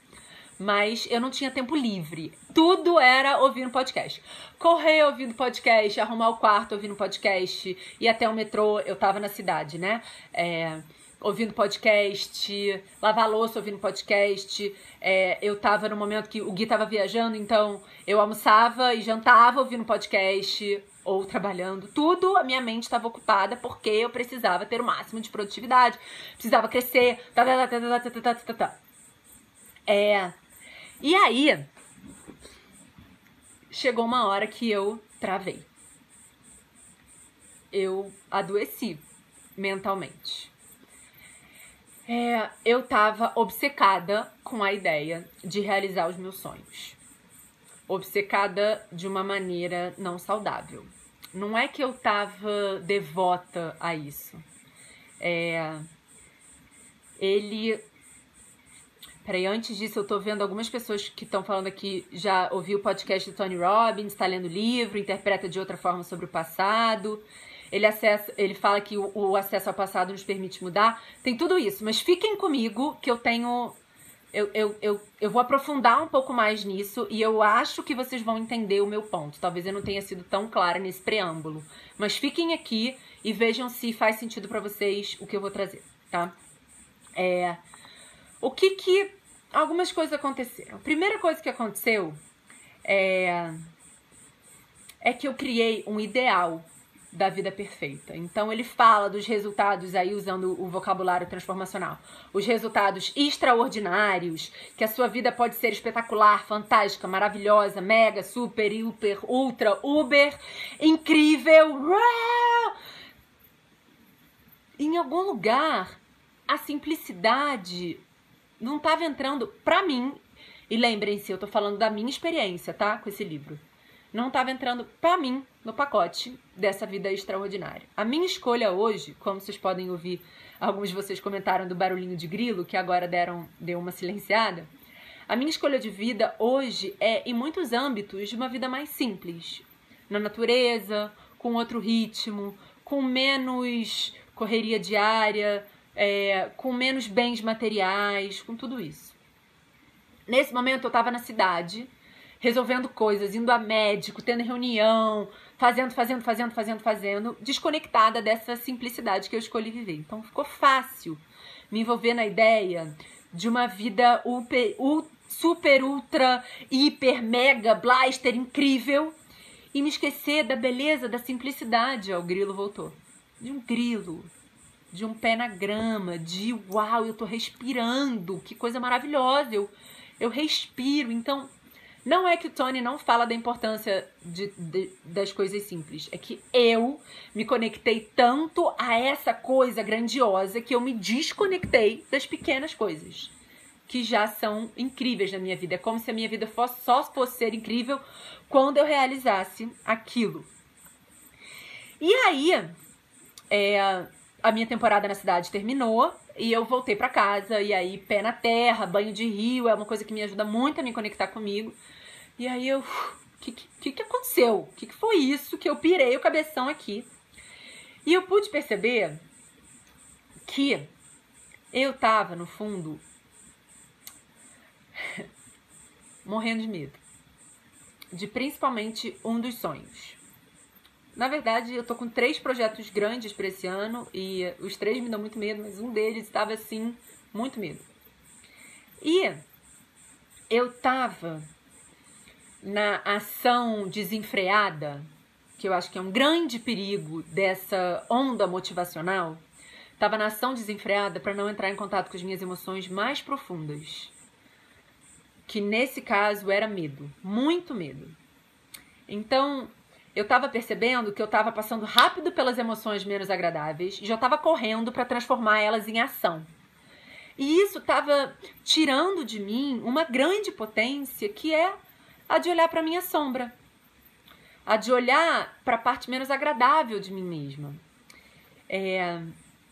mas eu não tinha tempo livre. Tudo era ouvindo podcast. Correr ouvindo podcast, arrumar o quarto ouvindo podcast, ir até o metrô, eu tava na cidade, né? É, ouvindo podcast, lavar louça ouvindo podcast. É, eu tava no momento que o Gui tava viajando, então eu almoçava e jantava ouvindo podcast ou trabalhando. Tudo a minha mente estava ocupada porque eu precisava ter o máximo de produtividade, precisava crescer. Tá, tá, tá, tá, tá, tá, tá, tá. É, e aí, chegou uma hora que eu travei. Eu adoeci mentalmente. É, eu tava obcecada com a ideia de realizar os meus sonhos. obcecada de uma maneira não saudável. Não é que eu tava devota a isso. É, ele. Peraí, antes disso, eu tô vendo algumas pessoas que estão falando aqui, já ouviu o podcast do Tony Robbins, está lendo livro, interpreta de outra forma sobre o passado. Ele, acessa, ele fala que o, o acesso ao passado nos permite mudar. Tem tudo isso, mas fiquem comigo que eu tenho eu, eu, eu, eu vou aprofundar um pouco mais nisso e eu acho que vocês vão entender o meu ponto. Talvez eu não tenha sido tão clara nesse preâmbulo. Mas fiquem aqui e vejam se faz sentido para vocês o que eu vou trazer, tá? É, o que que. Algumas coisas aconteceram. A primeira coisa que aconteceu é, é que eu criei um ideal da vida perfeita. Então ele fala dos resultados aí usando o vocabulário transformacional. Os resultados extraordinários, que a sua vida pode ser espetacular, fantástica, maravilhosa, mega, super, hiper, ultra, uber, incrível. Em algum lugar a simplicidade não estava entrando para mim. E lembrem-se, eu tô falando da minha experiência, tá? Com esse livro não estava entrando para mim no pacote dessa vida extraordinária. A minha escolha hoje, como vocês podem ouvir, alguns de vocês comentaram do barulhinho de grilo, que agora deram deu uma silenciada. A minha escolha de vida hoje é, em muitos âmbitos, de uma vida mais simples. Na natureza, com outro ritmo, com menos correria diária, é, com menos bens materiais, com tudo isso. Nesse momento eu estava na cidade, resolvendo coisas, indo a médico, tendo reunião, fazendo, fazendo, fazendo, fazendo, fazendo, desconectada dessa simplicidade que eu escolhi viver. Então ficou fácil me envolver na ideia de uma vida super, super ultra, hiper, mega, blaster incrível e me esquecer da beleza, da simplicidade. Ó, o grilo voltou. De um grilo, de um pé na grama, de uau, eu tô respirando, que coisa maravilhosa. Eu, eu respiro. Então, não é que o Tony não fala da importância de, de, das coisas simples. É que eu me conectei tanto a essa coisa grandiosa que eu me desconectei das pequenas coisas. Que já são incríveis na minha vida. É como se a minha vida fosse, só fosse ser incrível quando eu realizasse aquilo. E aí, é, a minha temporada na cidade terminou e eu voltei para casa. E aí, pé na terra, banho de rio, é uma coisa que me ajuda muito a me conectar comigo. E aí eu. O que, que, que aconteceu? O que, que foi isso que eu pirei o cabeção aqui? E eu pude perceber que eu tava, no fundo, morrendo de medo. De principalmente um dos sonhos. Na verdade, eu tô com três projetos grandes para esse ano e os três me dão muito medo, mas um deles estava assim, muito medo. E eu tava na ação desenfreada, que eu acho que é um grande perigo dessa onda motivacional, estava na ação desenfreada para não entrar em contato com as minhas emoções mais profundas. Que nesse caso era medo, muito medo. Então, eu estava percebendo que eu estava passando rápido pelas emoções menos agradáveis e já estava correndo para transformar elas em ação. E isso estava tirando de mim uma grande potência que é a de olhar para minha sombra, a de olhar para a parte menos agradável de mim mesma, é,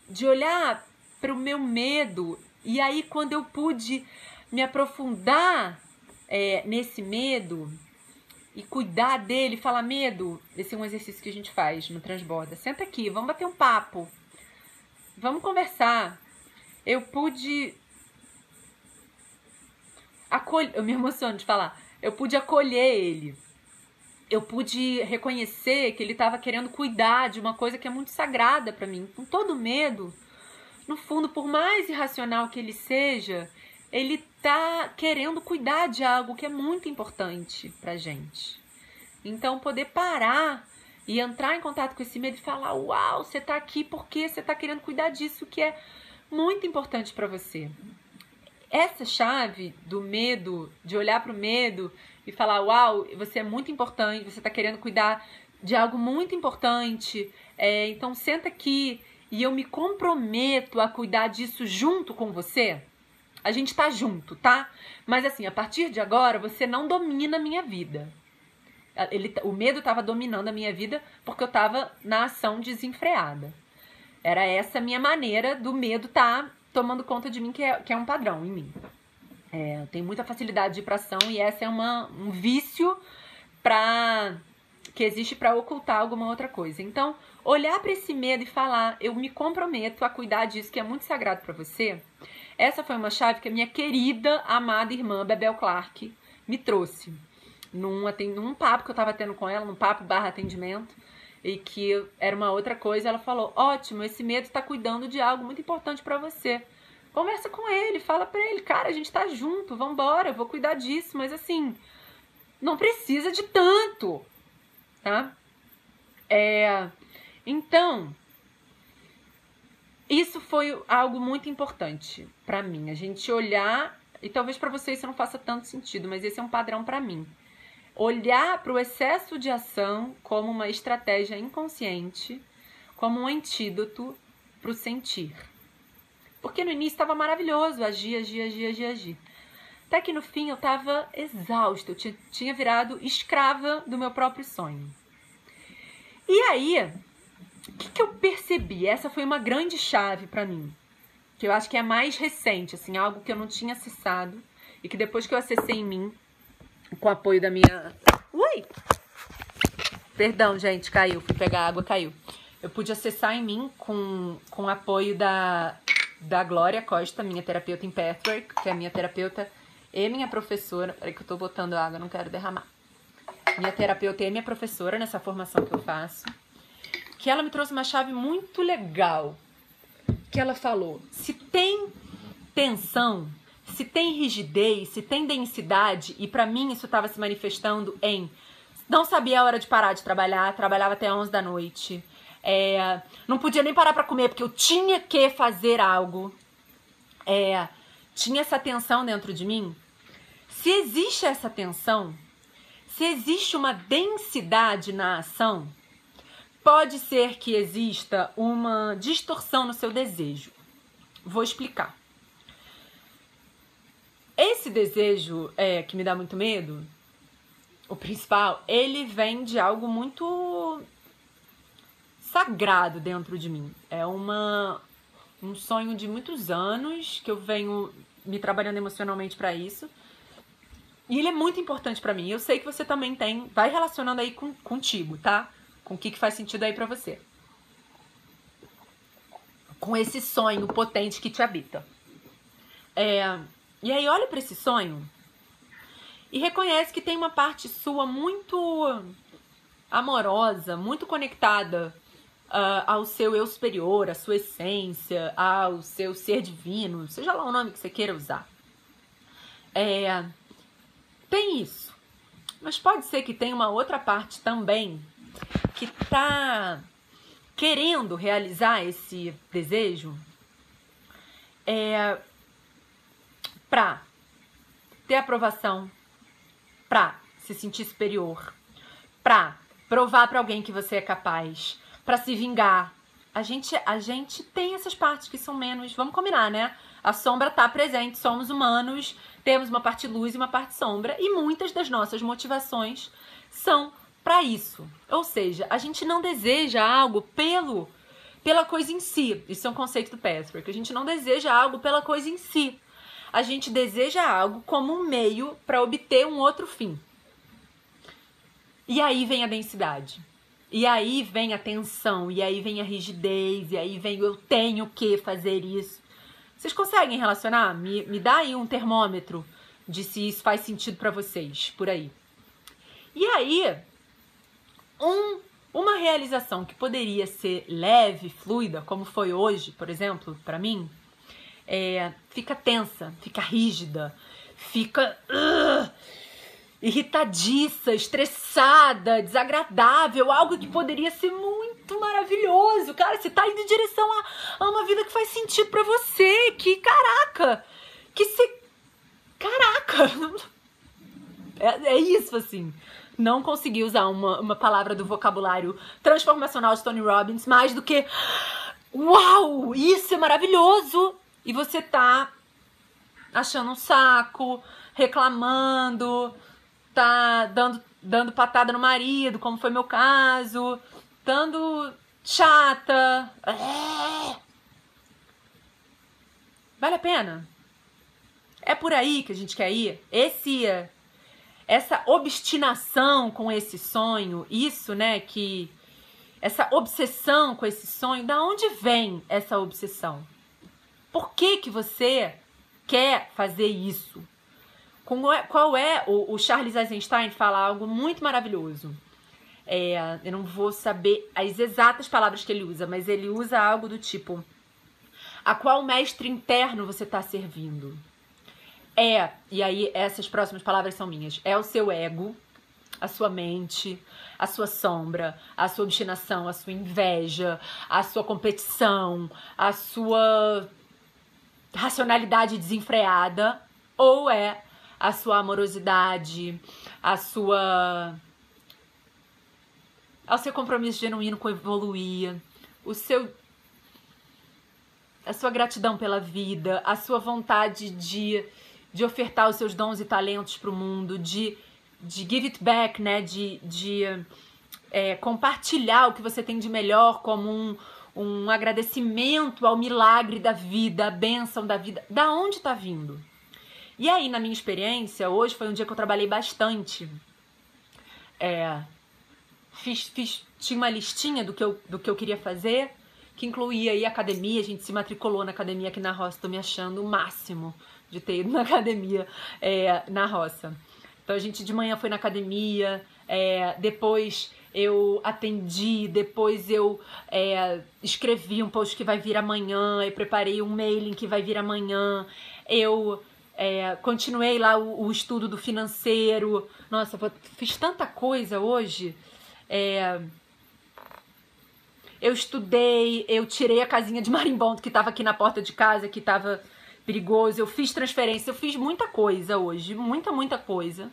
de olhar para o meu medo. E aí, quando eu pude me aprofundar é, nesse medo e cuidar dele, falar medo, esse é um exercício que a gente faz no Transborda. Senta aqui, vamos bater um papo, vamos conversar. Eu pude acolher, eu me emociono de falar eu pude acolher ele. Eu pude reconhecer que ele estava querendo cuidar de uma coisa que é muito sagrada para mim, com todo medo. No fundo, por mais irracional que ele seja, ele tá querendo cuidar de algo que é muito importante pra gente. Então, poder parar e entrar em contato com esse medo e falar: "Uau, você tá aqui porque você tá querendo cuidar disso que é muito importante para você" essa chave do medo, de olhar para o medo e falar: Uau, você é muito importante, você está querendo cuidar de algo muito importante, é, então senta aqui e eu me comprometo a cuidar disso junto com você. A gente tá junto, tá? Mas assim, a partir de agora, você não domina a minha vida. Ele, o medo tava dominando a minha vida porque eu tava na ação desenfreada. Era essa a minha maneira do medo tá tomando conta de mim, que é, que é um padrão em mim. É, eu tenho muita facilidade de ir pra ação e essa é uma, um vício pra, que existe para ocultar alguma outra coisa. Então, olhar para esse medo e falar, eu me comprometo a cuidar disso que é muito sagrado para você. Essa foi uma chave que a minha querida, amada irmã Bebel Clark me trouxe. Num, num papo que eu tava tendo com ela, num papo barra atendimento, e que era uma outra coisa, ela falou: "Ótimo, esse medo está cuidando de algo muito importante para você. Conversa com ele, fala para ele, cara, a gente tá junto, vambora, vou cuidar disso, mas assim, não precisa de tanto, tá? É, então, isso foi algo muito importante para mim, a gente olhar, e talvez para vocês isso não faça tanto sentido, mas esse é um padrão para mim olhar para o excesso de ação como uma estratégia inconsciente, como um antídoto para o sentir. Porque no início estava maravilhoso, agir, agir, agir, agir, agir. Até que no fim eu estava exausta, eu tinha virado escrava do meu próprio sonho. E aí, o que, que eu percebi? Essa foi uma grande chave para mim, que eu acho que é mais recente, assim, algo que eu não tinha acessado e que depois que eu acessei em mim, com o apoio da minha. Ui! Perdão, gente, caiu. Fui pegar água, caiu. Eu pude acessar em mim com, com o apoio da, da Glória Costa, minha terapeuta em Pathwork, que é minha terapeuta e minha professora. Peraí que eu tô botando água, não quero derramar. Minha terapeuta e minha professora nessa formação que eu faço. Que ela me trouxe uma chave muito legal. Que ela falou: se tem tensão, se tem rigidez, se tem densidade, e para mim isso estava se manifestando em não sabia a hora de parar de trabalhar, trabalhava até 11 da noite, é, não podia nem parar para comer porque eu tinha que fazer algo, é, tinha essa tensão dentro de mim. Se existe essa tensão, se existe uma densidade na ação, pode ser que exista uma distorção no seu desejo. Vou explicar. Esse desejo é, que me dá muito medo, o principal, ele vem de algo muito sagrado dentro de mim. É uma um sonho de muitos anos que eu venho me trabalhando emocionalmente para isso. E ele é muito importante para mim. Eu sei que você também tem, vai relacionando aí com, contigo, tá? Com o que, que faz sentido aí para você. Com esse sonho potente que te habita. É, e aí olha para esse sonho e reconhece que tem uma parte sua muito amorosa, muito conectada uh, ao seu eu superior, à sua essência, ao seu ser divino, seja lá o nome que você queira usar. É, tem isso. Mas pode ser que tenha uma outra parte também que tá querendo realizar esse desejo é, pra ter aprovação, pra se sentir superior, pra provar para alguém que você é capaz, para se vingar. A gente, a gente tem essas partes que são menos, vamos combinar, né? A sombra tá presente, somos humanos, temos uma parte luz e uma parte sombra, e muitas das nossas motivações são para isso. Ou seja, a gente não deseja algo pelo pela coisa em si. Isso é um conceito do Pathwork. A gente não deseja algo pela coisa em si a gente deseja algo como um meio para obter um outro fim. E aí vem a densidade. E aí vem a tensão, e aí vem a rigidez, e aí vem eu tenho que fazer isso. Vocês conseguem relacionar? Me, me dá aí um termômetro de se isso faz sentido para vocês, por aí. E aí, um, uma realização que poderia ser leve, fluida, como foi hoje, por exemplo, para mim, é, fica tensa, fica rígida, fica uh, irritadiça, estressada, desagradável, algo que poderia ser muito maravilhoso. Cara, você tá indo em direção a, a uma vida que faz sentido para você, que caraca, que se caraca. É, é isso assim não consegui usar uma, uma palavra do vocabulário transformacional de Tony Robbins mais do que Uau! Isso é maravilhoso! e você tá achando um saco, reclamando, tá dando, dando patada no marido, como foi meu caso, dando chata. É. Vale a pena? É por aí que a gente quer ir? Esse essa obstinação com esse sonho, isso, né, que essa obsessão com esse sonho, da onde vem essa obsessão? Por que que você quer fazer isso? É, qual é o, o Charles Eisenstein fala algo muito maravilhoso. É, eu não vou saber as exatas palavras que ele usa, mas ele usa algo do tipo: a qual mestre interno você está servindo? É, e aí essas próximas palavras são minhas, é o seu ego, a sua mente, a sua sombra, a sua obstinação, a sua inveja, a sua competição, a sua racionalidade desenfreada, ou é a sua amorosidade, a sua ao seu compromisso genuíno com evoluir, o seu a sua gratidão pela vida, a sua vontade de de ofertar os seus dons e talentos para o mundo, de, de give it back, né? De, de é, compartilhar o que você tem de melhor como um, um agradecimento ao milagre da vida, a bênção da vida. Da onde está vindo? E aí, na minha experiência, hoje foi um dia que eu trabalhei bastante. É, fiz, fiz, tinha uma listinha do que, eu, do que eu queria fazer, que incluía aí academia, a gente se matriculou na academia aqui na roça, tô me achando o máximo de ter ido na academia é, na roça. Então a gente de manhã foi na academia, é, depois eu atendi, depois eu é, escrevi um post que vai vir amanhã, eu preparei um mailing que vai vir amanhã, eu é, continuei lá o, o, estudo do financeiro. Nossa, fiz tanta coisa hoje. É, eu estudei, eu tirei a casinha de marimbondo que estava aqui na porta de casa, que estava perigoso. Eu fiz transferência, eu fiz muita coisa hoje, muita, muita coisa.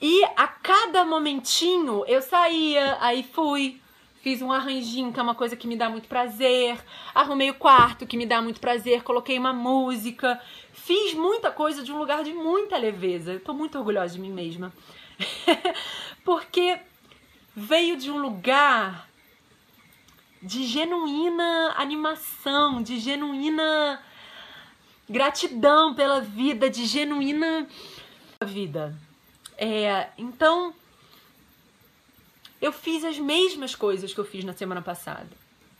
E a cada momentinho eu saía, aí fui, fiz um arranjinho, que é uma coisa que me dá muito prazer, arrumei o quarto, que me dá muito prazer, coloquei uma música, fiz muita coisa de um lugar de muita leveza. Eu tô muito orgulhosa de mim mesma. Porque veio de um lugar de genuína animação, de genuína gratidão pela vida, de genuína vida. É, então, eu fiz as mesmas coisas que eu fiz na semana passada,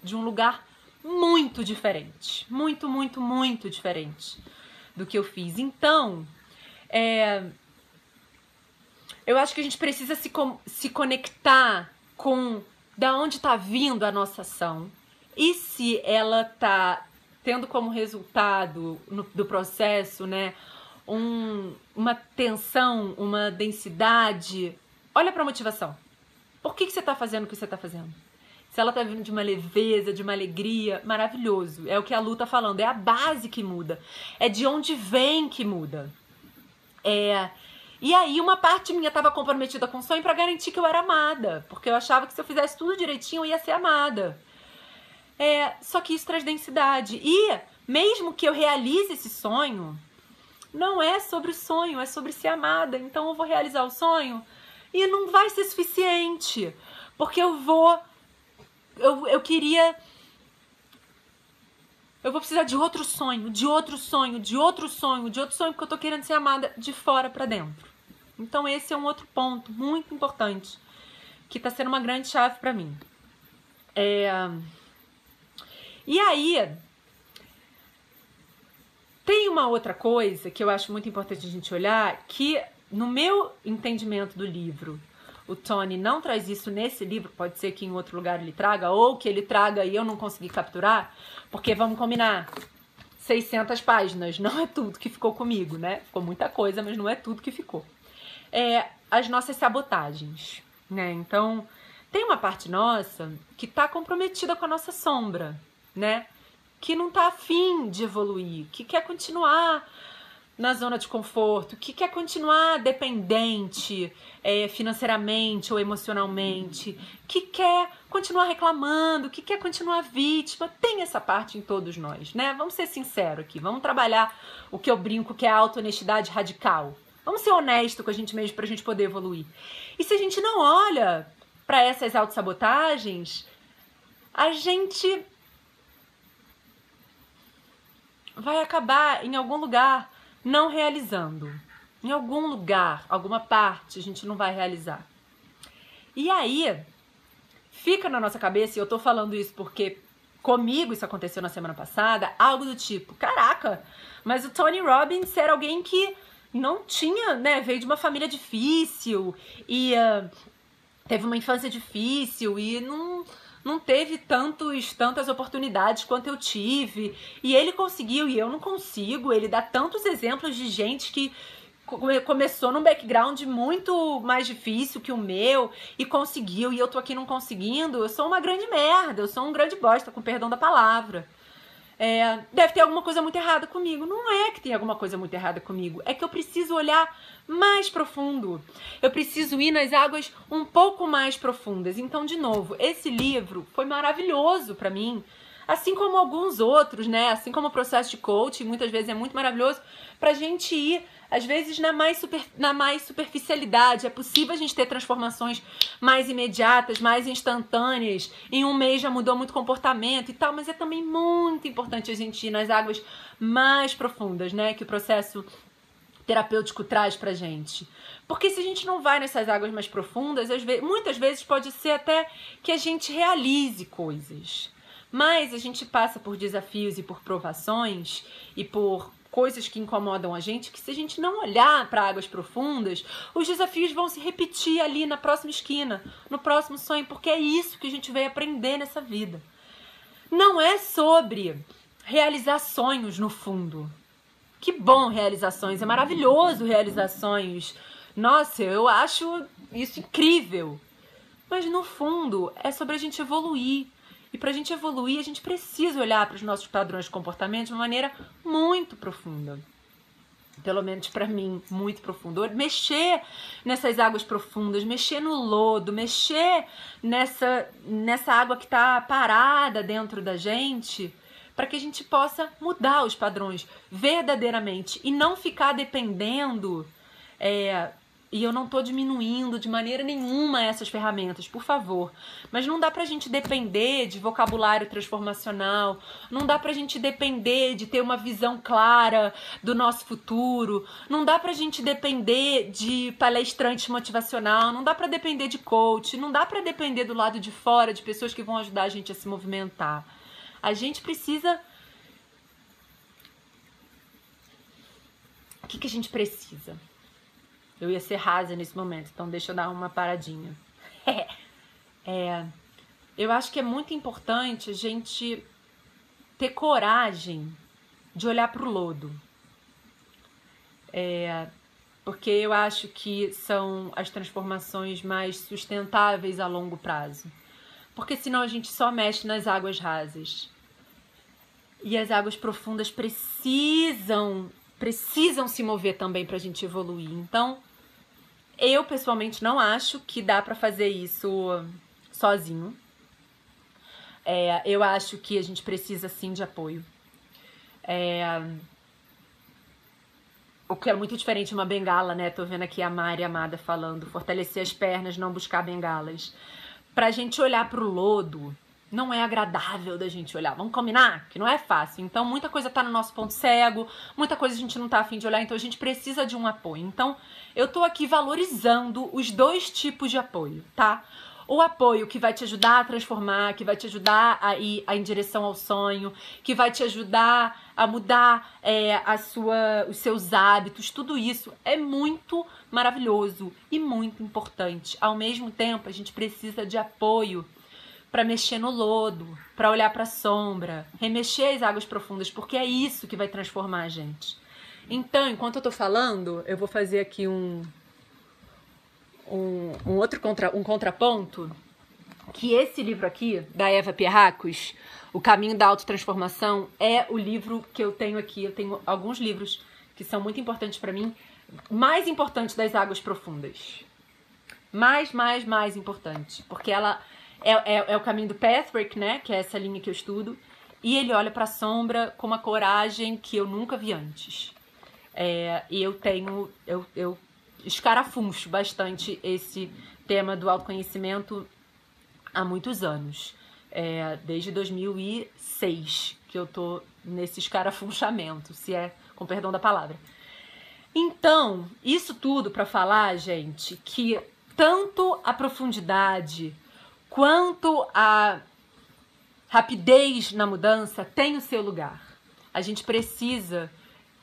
de um lugar muito diferente, muito, muito, muito diferente do que eu fiz. Então, é, eu acho que a gente precisa se, se conectar com da onde está vindo a nossa ação e se ela está tendo como resultado no, do processo, né, um, uma tensão, uma densidade, olha para a motivação. Por que, que você está fazendo o que você está fazendo? Se ela está vindo de uma leveza, de uma alegria, maravilhoso. É o que a Lu tá falando, é a base que muda. É de onde vem que muda. É, e aí uma parte minha estava comprometida com o sonho para garantir que eu era amada, porque eu achava que se eu fizesse tudo direitinho eu ia ser amada. É, só que isso traz densidade. E mesmo que eu realize esse sonho, não é sobre o sonho, é sobre ser amada. Então eu vou realizar o sonho e não vai ser suficiente, porque eu vou eu, eu queria eu vou precisar de outro sonho, de outro sonho, de outro sonho, de outro sonho, porque eu tô querendo ser amada de fora para dentro. Então esse é um outro ponto muito importante que tá sendo uma grande chave para mim. É... E aí tem uma outra coisa que eu acho muito importante a gente olhar, que no meu entendimento do livro, o Tony não traz isso nesse livro, pode ser que em outro lugar ele traga, ou que ele traga e eu não consegui capturar, porque vamos combinar, 600 páginas, não é tudo que ficou comigo, né? Ficou muita coisa, mas não é tudo que ficou. É, as nossas sabotagens, né? Então, tem uma parte nossa que está comprometida com a nossa sombra, né? Que não está afim de evoluir, que quer continuar na zona de conforto, que quer continuar dependente é, financeiramente ou emocionalmente, que quer continuar reclamando, que quer continuar vítima, tem essa parte em todos nós, né? Vamos ser sinceros aqui, vamos trabalhar o que eu brinco que é a auto-honestidade radical. Vamos ser honesto com a gente mesmo para a gente poder evoluir. E se a gente não olha para essas autossabotagens, a gente vai acabar em algum lugar não realizando. Em algum lugar, alguma parte, a gente não vai realizar. E aí, fica na nossa cabeça, e eu tô falando isso porque comigo isso aconteceu na semana passada, algo do tipo, caraca, mas o Tony Robbins era alguém que não tinha, né, veio de uma família difícil e uh, teve uma infância difícil e não não teve tantos, tantas oportunidades quanto eu tive. E ele conseguiu e eu não consigo. Ele dá tantos exemplos de gente que começou num background muito mais difícil que o meu e conseguiu e eu tô aqui não conseguindo. Eu sou uma grande merda, eu sou um grande bosta, com perdão da palavra é, deve ter alguma coisa muito errada comigo. Não é que tem alguma coisa muito errada comigo, é que eu preciso olhar mais profundo. Eu preciso ir nas águas um pouco mais profundas. Então, de novo, esse livro foi maravilhoso para mim, assim como alguns outros, né? Assim como o processo de coaching, muitas vezes é muito maravilhoso pra gente ir às vezes na mais, super, na mais superficialidade. É possível a gente ter transformações mais imediatas, mais instantâneas. Em um mês já mudou muito comportamento e tal, mas é também muito importante a gente ir nas águas mais profundas, né? Que o processo terapêutico traz pra gente. Porque se a gente não vai nessas águas mais profundas, vezes, muitas vezes pode ser até que a gente realize coisas. Mas a gente passa por desafios e por provações e por coisas que incomodam a gente, que se a gente não olhar para águas profundas, os desafios vão se repetir ali na próxima esquina, no próximo sonho, porque é isso que a gente veio aprender nessa vida. Não é sobre realizar sonhos no fundo. Que bom realizações, é maravilhoso realizar sonhos. Nossa, eu acho isso incrível. Mas no fundo é sobre a gente evoluir, e para a gente evoluir, a gente precisa olhar para os nossos padrões de comportamento de uma maneira muito profunda. Pelo menos para mim, muito profunda. Mexer nessas águas profundas, mexer no lodo, mexer nessa, nessa água que está parada dentro da gente, para que a gente possa mudar os padrões verdadeiramente e não ficar dependendo é, e eu não tô diminuindo de maneira nenhuma essas ferramentas, por favor. Mas não dá pra gente depender de vocabulário transformacional, não dá pra gente depender de ter uma visão clara do nosso futuro, não dá pra gente depender de palestrante motivacional, não dá pra depender de coach, não dá pra depender do lado de fora de pessoas que vão ajudar a gente a se movimentar. A gente precisa. O que, que a gente precisa? Eu ia ser rasa nesse momento, então deixa eu dar uma paradinha. é, eu acho que é muito importante a gente ter coragem de olhar para o lodo. É, porque eu acho que são as transformações mais sustentáveis a longo prazo. Porque senão a gente só mexe nas águas rasas. E as águas profundas precisam precisam se mover também para a gente evoluir. Então, eu pessoalmente não acho que dá para fazer isso sozinho. É, eu acho que a gente precisa sim de apoio. É, o que é muito diferente de uma bengala, né? Tô vendo aqui a Mari Amada falando, fortalecer as pernas, não buscar bengalas. Pra gente olhar pro lodo, não é agradável da gente olhar. Vamos combinar que não é fácil. Então, muita coisa tá no nosso ponto cego, muita coisa a gente não tá afim de olhar, então a gente precisa de um apoio. Então, eu tô aqui valorizando os dois tipos de apoio, tá? O apoio que vai te ajudar a transformar, que vai te ajudar a ir em direção ao sonho, que vai te ajudar a mudar é, a sua, os seus hábitos, tudo isso é muito maravilhoso e muito importante. Ao mesmo tempo, a gente precisa de apoio para mexer no lodo, para olhar para a sombra, remexer as águas profundas, porque é isso que vai transformar a gente. Então, enquanto eu tô falando, eu vou fazer aqui um um, um outro contra, um contraponto que esse livro aqui da Eva Pierracos, O Caminho da Autotransformação, é o livro que eu tenho aqui. Eu tenho alguns livros que são muito importantes para mim, mais importante das águas profundas. Mais, mais, mais importante. Porque ela é, é, é o caminho do Pathwork, né? Que é essa linha que eu estudo. E ele olha para a sombra com uma coragem que eu nunca vi antes. É, e eu tenho, eu, eu escarafuncho bastante esse tema do autoconhecimento há muitos anos. É, desde 2006 que eu tô nesse escarafunchamento, se é com perdão da palavra. Então, isso tudo para falar, gente, que tanto a profundidade quanto a rapidez na mudança tem o seu lugar. A gente precisa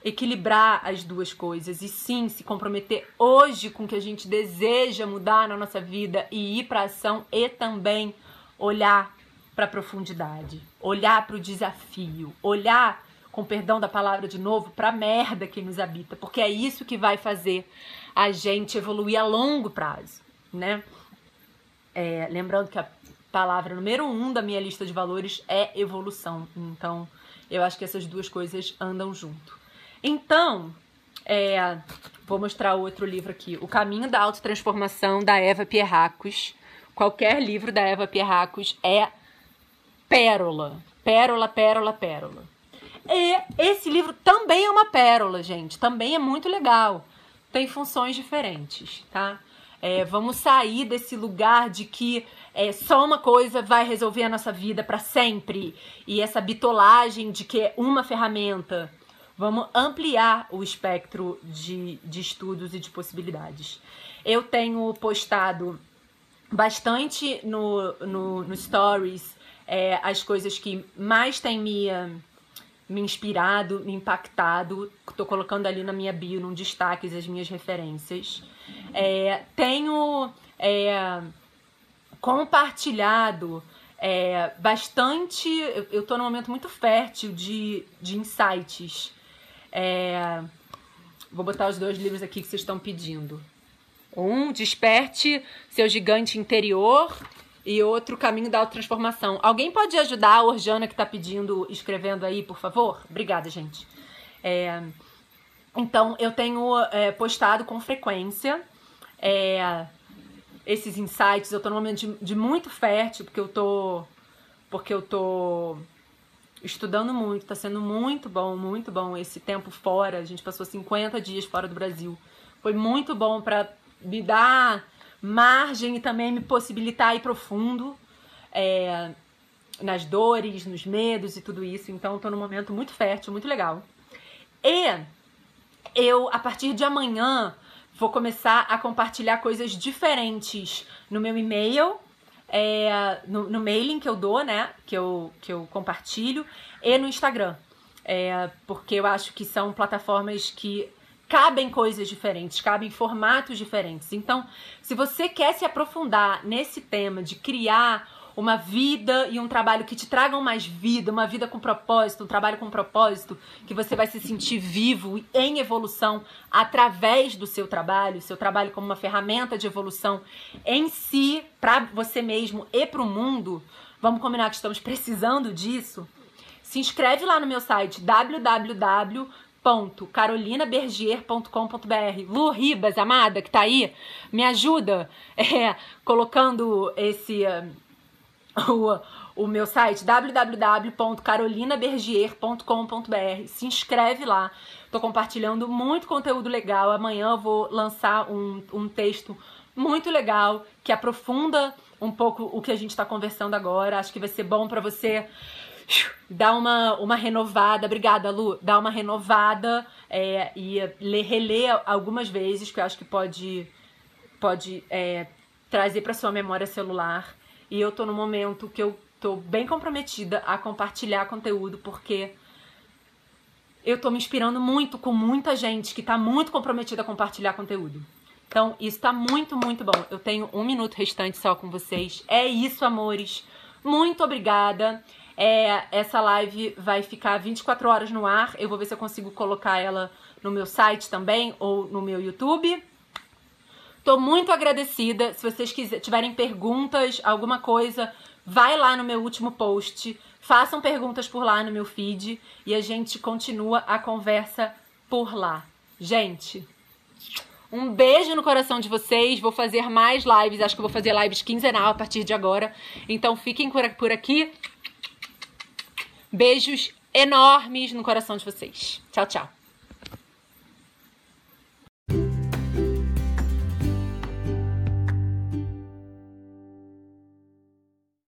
equilibrar as duas coisas e sim se comprometer hoje com o que a gente deseja mudar na nossa vida e ir para ação e também olhar para a profundidade, olhar para o desafio, olhar com perdão da palavra de novo, para a merda que nos habita, porque é isso que vai fazer a gente evoluir a longo prazo, né? É, lembrando que a palavra número um da minha lista de valores é evolução, então eu acho que essas duas coisas andam junto. Então, é, vou mostrar outro livro aqui, O Caminho da Autotransformação da Eva Pierracos. Qualquer livro da Eva Pierracos é pérola, pérola, pérola, pérola. E esse livro também é uma pérola, gente. Também é muito legal. Tem funções diferentes, tá? É, vamos sair desse lugar de que é, só uma coisa vai resolver a nossa vida para sempre. E essa bitolagem de que é uma ferramenta. Vamos ampliar o espectro de, de estudos e de possibilidades. Eu tenho postado bastante no, no, no Stories é, as coisas que mais têm me me inspirado, me impactado. Estou colocando ali na minha bio, num destaque, as minhas referências. É, tenho é, compartilhado é, bastante. Eu estou num momento muito fértil de, de insights. É, vou botar os dois livros aqui que vocês estão pedindo. Um, Desperte Seu Gigante Interior e outro caminho da autotransformação. Alguém pode ajudar a Orjana que está pedindo, escrevendo aí, por favor? Obrigada, gente. É, então, eu tenho é, postado com frequência é, esses insights. Eu estou num momento de, de, muito fértil, porque eu tô, porque eu tô estudando muito, está sendo muito bom, muito bom esse tempo fora. A gente passou 50 dias fora do Brasil. Foi muito bom para me dar margem e também me possibilitar ir profundo é, nas dores, nos medos e tudo isso. Então, estou num momento muito fértil, muito legal. E eu, a partir de amanhã, vou começar a compartilhar coisas diferentes no meu e-mail, é, no, no, mailing que eu dou, né? Que eu, que eu compartilho, e no Instagram. É, porque eu acho que são plataformas que cabem coisas diferentes, cabem formatos diferentes. Então, se você quer se aprofundar nesse tema de criar uma vida e um trabalho que te tragam mais vida, uma vida com propósito, um trabalho com propósito, que você vai se sentir vivo e em evolução através do seu trabalho, seu trabalho como uma ferramenta de evolução em si, para você mesmo e para o mundo. Vamos combinar que estamos precisando disso. Se inscreve lá no meu site www www.carolinabergier.com.br Lu Ribas, amada, que tá aí, me ajuda é, colocando esse uh, o, o meu site www.carolinabergier.com.br se inscreve lá tô compartilhando muito conteúdo legal. Amanhã eu vou lançar um, um texto muito legal que aprofunda um pouco o que a gente está conversando agora. Acho que vai ser bom para você dá uma, uma renovada. Obrigada, Lu. Dá uma renovada é, e ler, reler algumas vezes, que eu acho que pode, pode é, trazer para sua memória celular. E eu tô no momento que eu tô bem comprometida a compartilhar conteúdo, porque eu tô me inspirando muito com muita gente que tá muito comprometida a compartilhar conteúdo. Então, isso tá muito, muito bom. Eu tenho um minuto restante só com vocês. É isso, amores. Muito obrigada. É, essa live vai ficar 24 horas no ar. Eu vou ver se eu consigo colocar ela no meu site também ou no meu YouTube. Tô muito agradecida. Se vocês quiser, tiverem perguntas, alguma coisa, vai lá no meu último post. Façam perguntas por lá no meu feed e a gente continua a conversa por lá. Gente, um beijo no coração de vocês. Vou fazer mais lives. Acho que vou fazer lives quinzenal a partir de agora. Então fiquem por aqui. Beijos enormes no coração de vocês. Tchau, tchau.